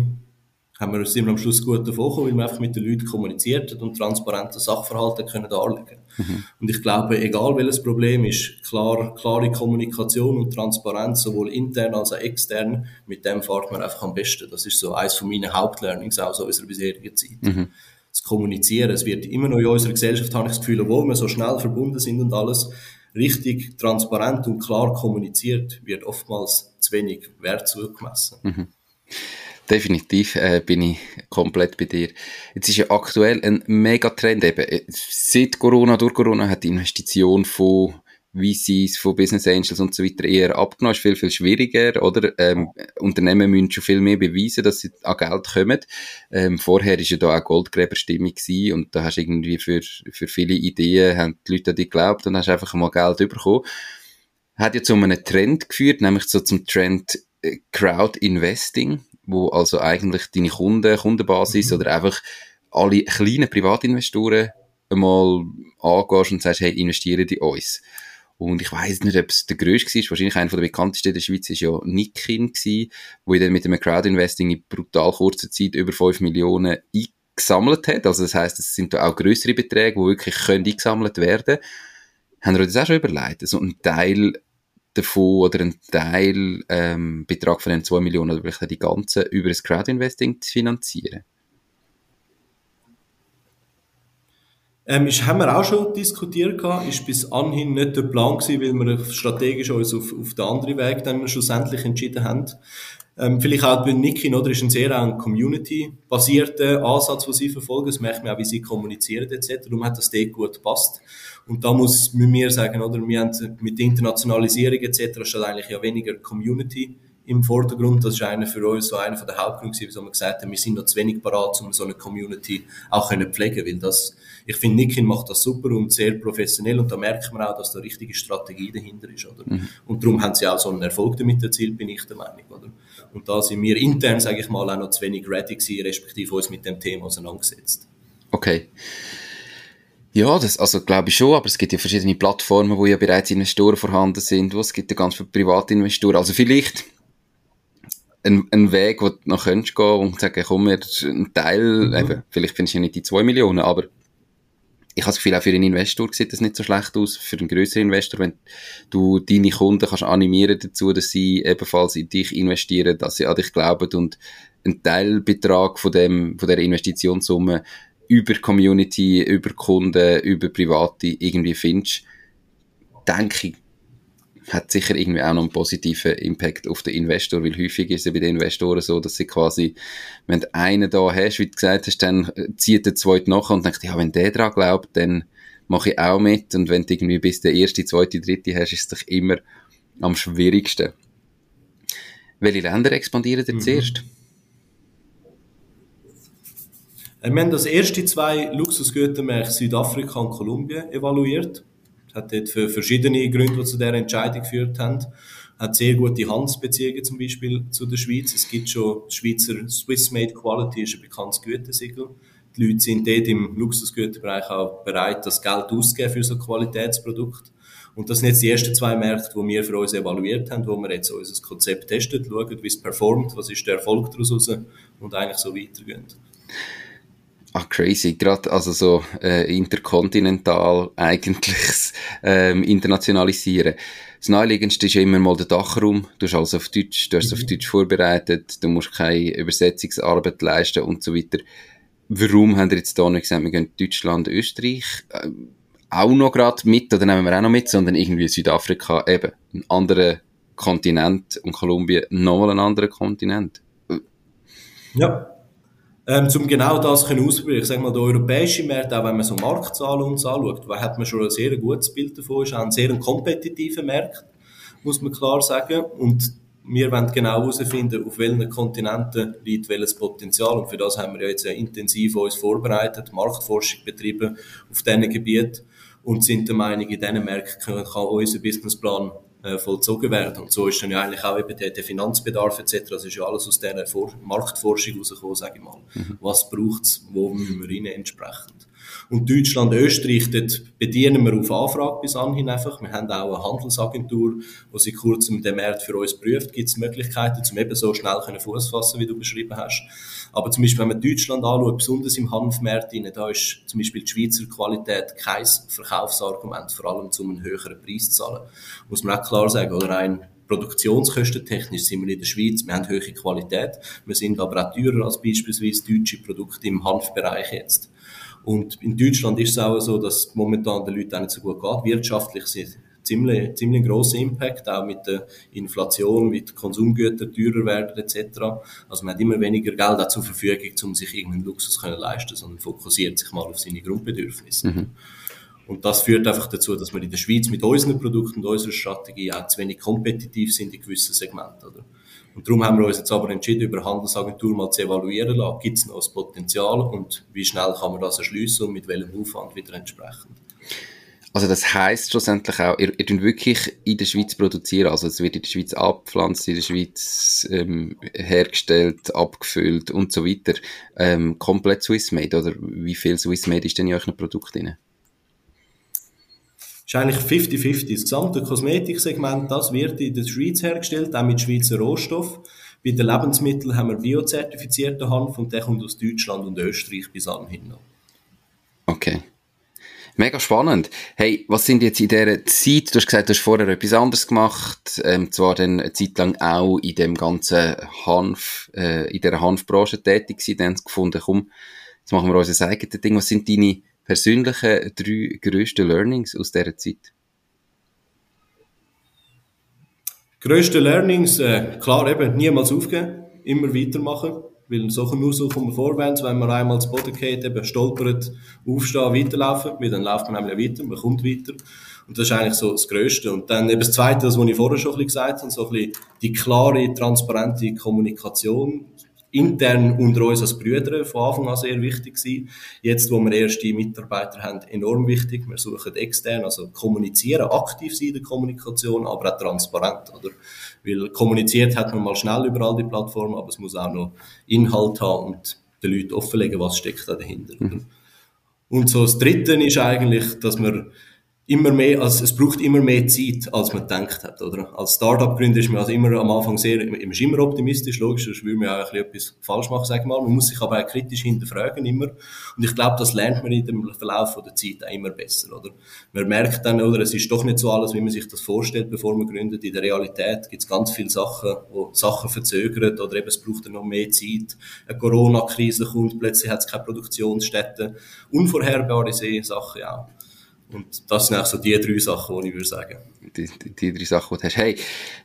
[SPEAKER 2] haben wir, wir am Schluss gut davon weil wir einfach mit den Leuten kommuniziert haben und transparente Sachverhalte können darlegen. Mhm. Und ich glaube, egal welches Problem ist, klar, klare Kommunikation und Transparenz, sowohl intern als auch extern, mit dem fährt man einfach am besten. Das ist so eines von meinen Hauptlearnings aus unserer bisherigen Zeit. Mhm. Das Kommunizieren. Es wird immer noch in unserer Gesellschaft, habe ich das Gefühl, obwohl wir so schnell verbunden sind und alles, richtig transparent und klar kommuniziert, wird oftmals zu wenig Wert zugemessen. Mhm
[SPEAKER 1] definitiv äh, bin ich komplett bei dir. Jetzt ist ja aktuell ein Megatrend eben. Äh, seit Corona, durch Corona hat die Investition von VCs, von Business Angels und so weiter eher abgenommen. Ist viel, viel schwieriger, oder? Ähm, Unternehmen müssen schon viel mehr beweisen, dass sie an Geld kommen. Ähm, vorher ist ja da auch Goldgräberstimmung gewesen und da hast du irgendwie für, für viele Ideen, haben die Leute an dich geglaubt und hast einfach mal Geld bekommen. Hat ja zu einem Trend geführt, nämlich so zum Trend äh, Crowd Investing wo also eigentlich deine Kunden, Kundenbasis mhm. oder einfach alle kleinen Privatinvestoren einmal angehst und sagst, hey, investiere in uns. Und ich weiß nicht, ob es der grösste war. Wahrscheinlich einer der bekanntesten in der Schweiz war ja Nikin gewesen, wo dann mit einem Crowdinvesting in brutal kurzer Zeit über 5 Millionen eingesammelt hat. Also das heisst, es sind da auch größere Beträge, die wirklich können eingesammelt werden. Haben wir uns das auch schon überlegt? So also ein Teil davon oder einen Teil ähm, Betrag von den 2 Millionen oder vielleicht die ganze über das Crowdinvesting zu finanzieren?
[SPEAKER 2] Ähm, ist, haben wir auch schon diskutiert gehabt, ist bis anhin nicht der Plan gewesen, weil wir strategisch uns auf, auf den anderen Weg dann schlussendlich entschieden haben. Ähm, vielleicht auch bei Nikin, oder, ist ein sehr ein Community-basierter Ansatz, den sie verfolgen. Das merkt man auch, wie sie kommunizieren, etc. Darum hat das dort gut gepasst. Und da muss man mir sagen, oder, wir haben mit Internationalisierung etc. steht eigentlich ja weniger Community im Vordergrund. Das ist einer für uns so einer der Hauptgründe, wieso wir gesagt haben, wir sind noch zu wenig parat, um so eine Community auch können pflegen, weil das, ich finde, Nikin macht das super und sehr professionell und da merkt man auch, dass da richtige Strategie dahinter ist, oder? Mhm. Und darum haben sie auch so einen Erfolg damit erzielt, bin ich der Meinung, oder? Und da sind wir intern, sage ich mal, auch noch zu wenig ready gewesen, respektive uns mit dem Thema auseinandergesetzt.
[SPEAKER 1] Okay. Ja, das, also glaube ich schon, aber es gibt ja verschiedene Plattformen, wo ja bereits Investoren vorhanden sind, wo es gibt ja ganz viele Privatinvestoren. Also vielleicht ein, ein Weg, wo du noch könntest gehen und sagen, komm, wir ein Teil, mhm. eben, vielleicht findest du ja nicht die zwei Millionen, aber ich habe das Gefühl, auch für einen Investor sieht das nicht so schlecht aus, für einen größeren Investor, wenn du deine Kunden kannst animieren dazu, dass sie ebenfalls in dich investieren, dass sie an dich glauben und einen Teilbetrag von dem, von der Investitionssumme über Community, über Kunden, über Private irgendwie findest, denke ich, hat sicher irgendwie auch noch einen positiven Impact auf den Investor, weil häufig ist es bei den Investoren so, dass sie quasi, wenn du einen da hast, wie du gesagt hast, dann zieht der zweite nach und denkt, ja, wenn der dran glaubt, dann mache ich auch mit und wenn du irgendwie bis der erste, zweite, dritte hast, ist es doch immer am schwierigsten. Welche Länder expandieren denn mhm. zuerst?
[SPEAKER 2] Äh, wir haben das erste zwei Luxusgütermärkte Südafrika und Kolumbien evaluiert. Hat dort für verschiedene Gründe, die zu dieser Entscheidung geführt haben. Hat sehr gute Handelsbeziehungen zum Beispiel zu der Schweiz. Es gibt schon Schweizer Swiss Made Quality, ist ein bekanntes Gütesiegel. Die Leute sind dort im Luxusgüterbereich auch bereit, das Geld auszugeben für so Qualitätsprodukt. Und das sind jetzt die ersten zwei Märkte, die wir für uns evaluiert haben, wo wir jetzt unser Konzept testen, schauen, wie es performt, was ist der Erfolg daraus und eigentlich so weitergehen.
[SPEAKER 1] Ach, crazy. Gerade also so äh, interkontinental eigentliches ähm, internationalisieren. Das Naheliegendste ist ja immer mal der Dachraum. Du hast alles auf Deutsch, du hast es mhm. auf Deutsch vorbereitet, du musst keine Übersetzungsarbeit leisten und so weiter. Warum haben wir jetzt da nicht gesagt, wir gehen Deutschland, Österreich äh, auch noch gerade mit, oder nehmen wir auch noch mit, sondern irgendwie Südafrika eben, ein anderer Kontinent und Kolumbien nochmal ein anderer Kontinent.
[SPEAKER 2] Ja, ähm, zum genau das können ausprobieren. Ich sage mal, der europäische Markt, auch wenn man so Marktzahlen uns anschaut, hat man schon ein sehr gutes Bild davon, ist auch ein sehr kompetitiver Markt, muss man klar sagen. Und wir wollen genau herausfinden, auf welchen Kontinenten liegt welches Potenzial. Und für das haben wir ja jetzt intensiv uns vorbereitet, Marktforschung betrieben auf diesen Gebieten und sind der Meinung, in diesen Märkten kann unser Businessplan äh, vollzogen werden. Und so ist dann ja eigentlich auch eben der, der Finanzbedarf etc. Das ist ja alles aus dieser Vor Marktforschung rausgekommen, sage ich mal. Mhm. Was braucht es, wo müssen wir rein entsprechend. Und Deutschland, Österreich, dort bedienen wir auf Anfrage bis anhin einfach. Wir haben auch eine Handelsagentur, die seit kurzem den Markt für uns prüft. Gibt es Möglichkeiten, um eben so schnell Fuß fassen, wie du beschrieben hast. Aber zum Beispiel, wenn man Deutschland anschaut, besonders im Hanfmarkt, da ist zum Beispiel die Schweizer Qualität kein Verkaufsargument, vor allem um einen höheren Preis zu zahlen. Muss man auch klar sagen, oder ein Produktionskostentechnisch sind wir in der Schweiz, wir haben höhere Qualität, wir sind aber auch teurer als beispielsweise deutsche Produkte im Hanfbereich jetzt. Und in Deutschland ist es auch so, dass momentan den Leuten auch nicht so gut geht. Wirtschaftlich sind ziemlich, ziemlich grosser Impact, auch mit der Inflation, mit Konsumgütern teurer werden etc. Also man hat immer weniger Geld auch zur Verfügung, um sich irgendeinen Luxus zu leisten, sondern fokussiert sich mal auf seine Grundbedürfnisse. Mhm. Und das führt einfach dazu, dass wir in der Schweiz mit unseren Produkten und unserer Strategie auch zu wenig kompetitiv sind in gewissen Segmenten. Oder? Und darum haben wir uns jetzt aber entschieden, über Handelsagentur mal zu evaluieren lassen. Gibt es noch das Potenzial und wie schnell kann man das erschließen und mit welchem Aufwand wieder entsprechend?
[SPEAKER 1] Also das heißt schlussendlich auch, ihr, ihr wirklich in der Schweiz produzieren, also es wird in der Schweiz abgepflanzt, in der Schweiz ähm, hergestellt, abgefüllt und so weiter. Ähm, komplett Swissmade oder wie viel Swissmade ist denn in euren Produkten drin?
[SPEAKER 2] Ist eigentlich 50-50. Das gesamte Kosmetiksegment, das wird in der Schweiz hergestellt, auch mit Schweizer Rohstoff. Bei den Lebensmitteln haben wir biozertifizierten Hanf und der kommt aus Deutschland und Österreich bis anhin.
[SPEAKER 1] Okay. Mega spannend. Hey, was sind jetzt in dieser Zeit, du hast gesagt, du hast vorher etwas anderes gemacht, ähm, zwar dann eine Zeit lang auch in dem ganzen Hanf, äh, in dieser Hanfbranche tätig gewesen, dann gefunden, komm, jetzt machen wir unser eigenes Ding. Was sind deine persönlichen drei grössten Learnings aus dieser Zeit?
[SPEAKER 2] Grösste Learnings, äh, klar eben, niemals aufgeben, immer weitermachen, weil so, nur so kommen wir vorwärts, wenn man einmal zu Boden geht, eben stolpert, aufstehen, weiterlaufen, weil dann läuft man nämlich weiter, man kommt weiter. Und das ist eigentlich so das Größte. Und dann eben das Zweite, das, was ich vorher schon ein bisschen gesagt habe, so ein bisschen die klare, transparente Kommunikation, intern unter uns als Brüder von Anfang an sehr wichtig gewesen. Jetzt, wo wir erste Mitarbeiter haben, enorm wichtig. Wir suchen extern, also kommunizieren, aktiv sein in der Kommunikation, aber auch transparent, oder? Weil kommuniziert hat man mal schnell über all die Plattformen, aber es muss auch noch Inhalt haben und den Leuten offenlegen, was steckt da dahinter. Mhm. Und so das Dritte ist eigentlich, dass man immer mehr, also es braucht immer mehr Zeit, als man gedacht hat, oder? Als Startup-Gründer ist man also immer am Anfang sehr, man ist immer optimistisch, logisch, sonst würde man ja auch etwas falsch machen, sag mal. Man muss sich aber auch kritisch hinterfragen immer. Und ich glaube, das lernt man in dem Verlauf der Zeit auch immer besser, oder? Man merkt dann, oder, es ist doch nicht so alles, wie man sich das vorstellt, bevor man gründet. In der Realität gibt es ganz viele Sachen, wo Sachen verzögern, oder eben es braucht dann noch mehr Zeit. Eine Corona-Krise kommt, plötzlich hat es keine Produktionsstätten. Unvorherbare Sachen auch. Und das sind auch so die drei Sachen, die ich würde sagen.
[SPEAKER 1] Die, die, die drei Sachen, die du hast. Hey,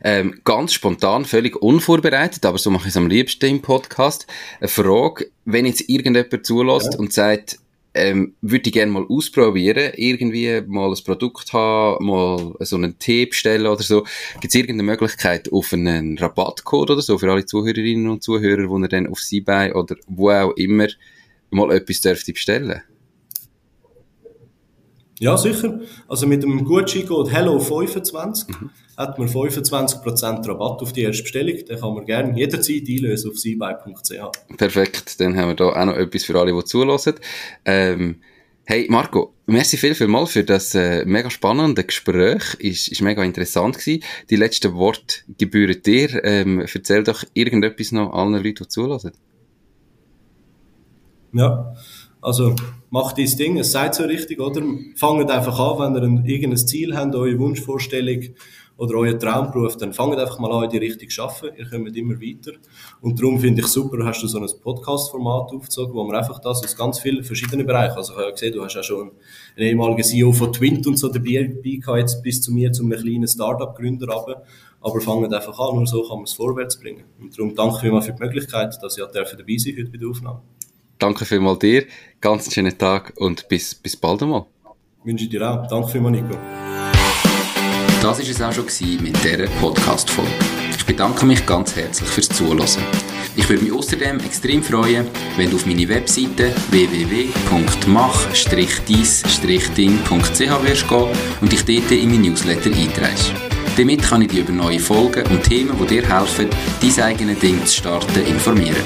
[SPEAKER 1] ähm, ganz spontan, völlig unvorbereitet, aber so mache ich es am liebsten im Podcast. Eine Frage, wenn jetzt irgendjemand zulässt ja. und sagt, ähm, würde ich gerne mal ausprobieren, irgendwie mal ein Produkt haben, mal so einen Tee bestellen oder so. Gibt es irgendeine Möglichkeit auf einen Rabattcode oder so für alle Zuhörerinnen und Zuhörer, wo ihr dann auf bei oder wo auch immer mal etwas dürfte bestellen?
[SPEAKER 2] Ja, sicher. Also mit dem Gutscheincode HELLO25 mhm. hat man 25% Rabatt auf die erste Bestellung. Den kann man gerne jederzeit einlösen auf seabuy.ch.
[SPEAKER 1] Perfekt, dann haben wir da auch noch etwas für alle, die zulassen. Ähm, Hey Marco, merci viel, viel mal für das äh, mega spannende Gespräch. Ist, ist mega interessant gewesen. Die letzten Worte gebühren dir. Ähm, erzähl doch irgendetwas noch allen Leuten, die zulassen.
[SPEAKER 2] Ja, also macht dieses Ding, es seid so richtig, oder? Fangt einfach an, wenn ihr ein, irgendein Ziel habt, eure Wunschvorstellung oder euer Traumberuf, dann fangt einfach mal an, in die Richtung zu arbeiten. Ihr kommt immer weiter. Und darum finde ich super, hast du so ein Podcast-Format aufgezogen, wo man einfach das aus ganz vielen verschiedenen Bereichen, also ich habe ja gesehen, du hast ja schon einen ehemaligen CEO von Twint und so dabei gehabt, jetzt bis zu mir, zu einem kleinen Startup-Gründer runter. Aber fangt einfach an, nur so kann man es vorwärts bringen. Und darum danke vielmals für die Möglichkeit, dass ich dabei sein heute bei der Aufnahme.
[SPEAKER 1] Danke vielmals dir, ganz schönen Tag und bis, bis bald einmal.
[SPEAKER 2] Wünsche ich dir auch. Danke vielmals, Nico.
[SPEAKER 1] Das war es auch schon mit dieser Podcast-Folge. Ich bedanke mich ganz herzlich fürs Zuhören. Ich würde mich außerdem extrem freuen, wenn du auf meine Webseite www.mach-dies-ding.ch wirst gehen und dich dort in mein Newsletter einträgst. Damit kann ich dich über neue Folgen und Themen, die dir helfen, dein eigenes Ding zu starten, informieren.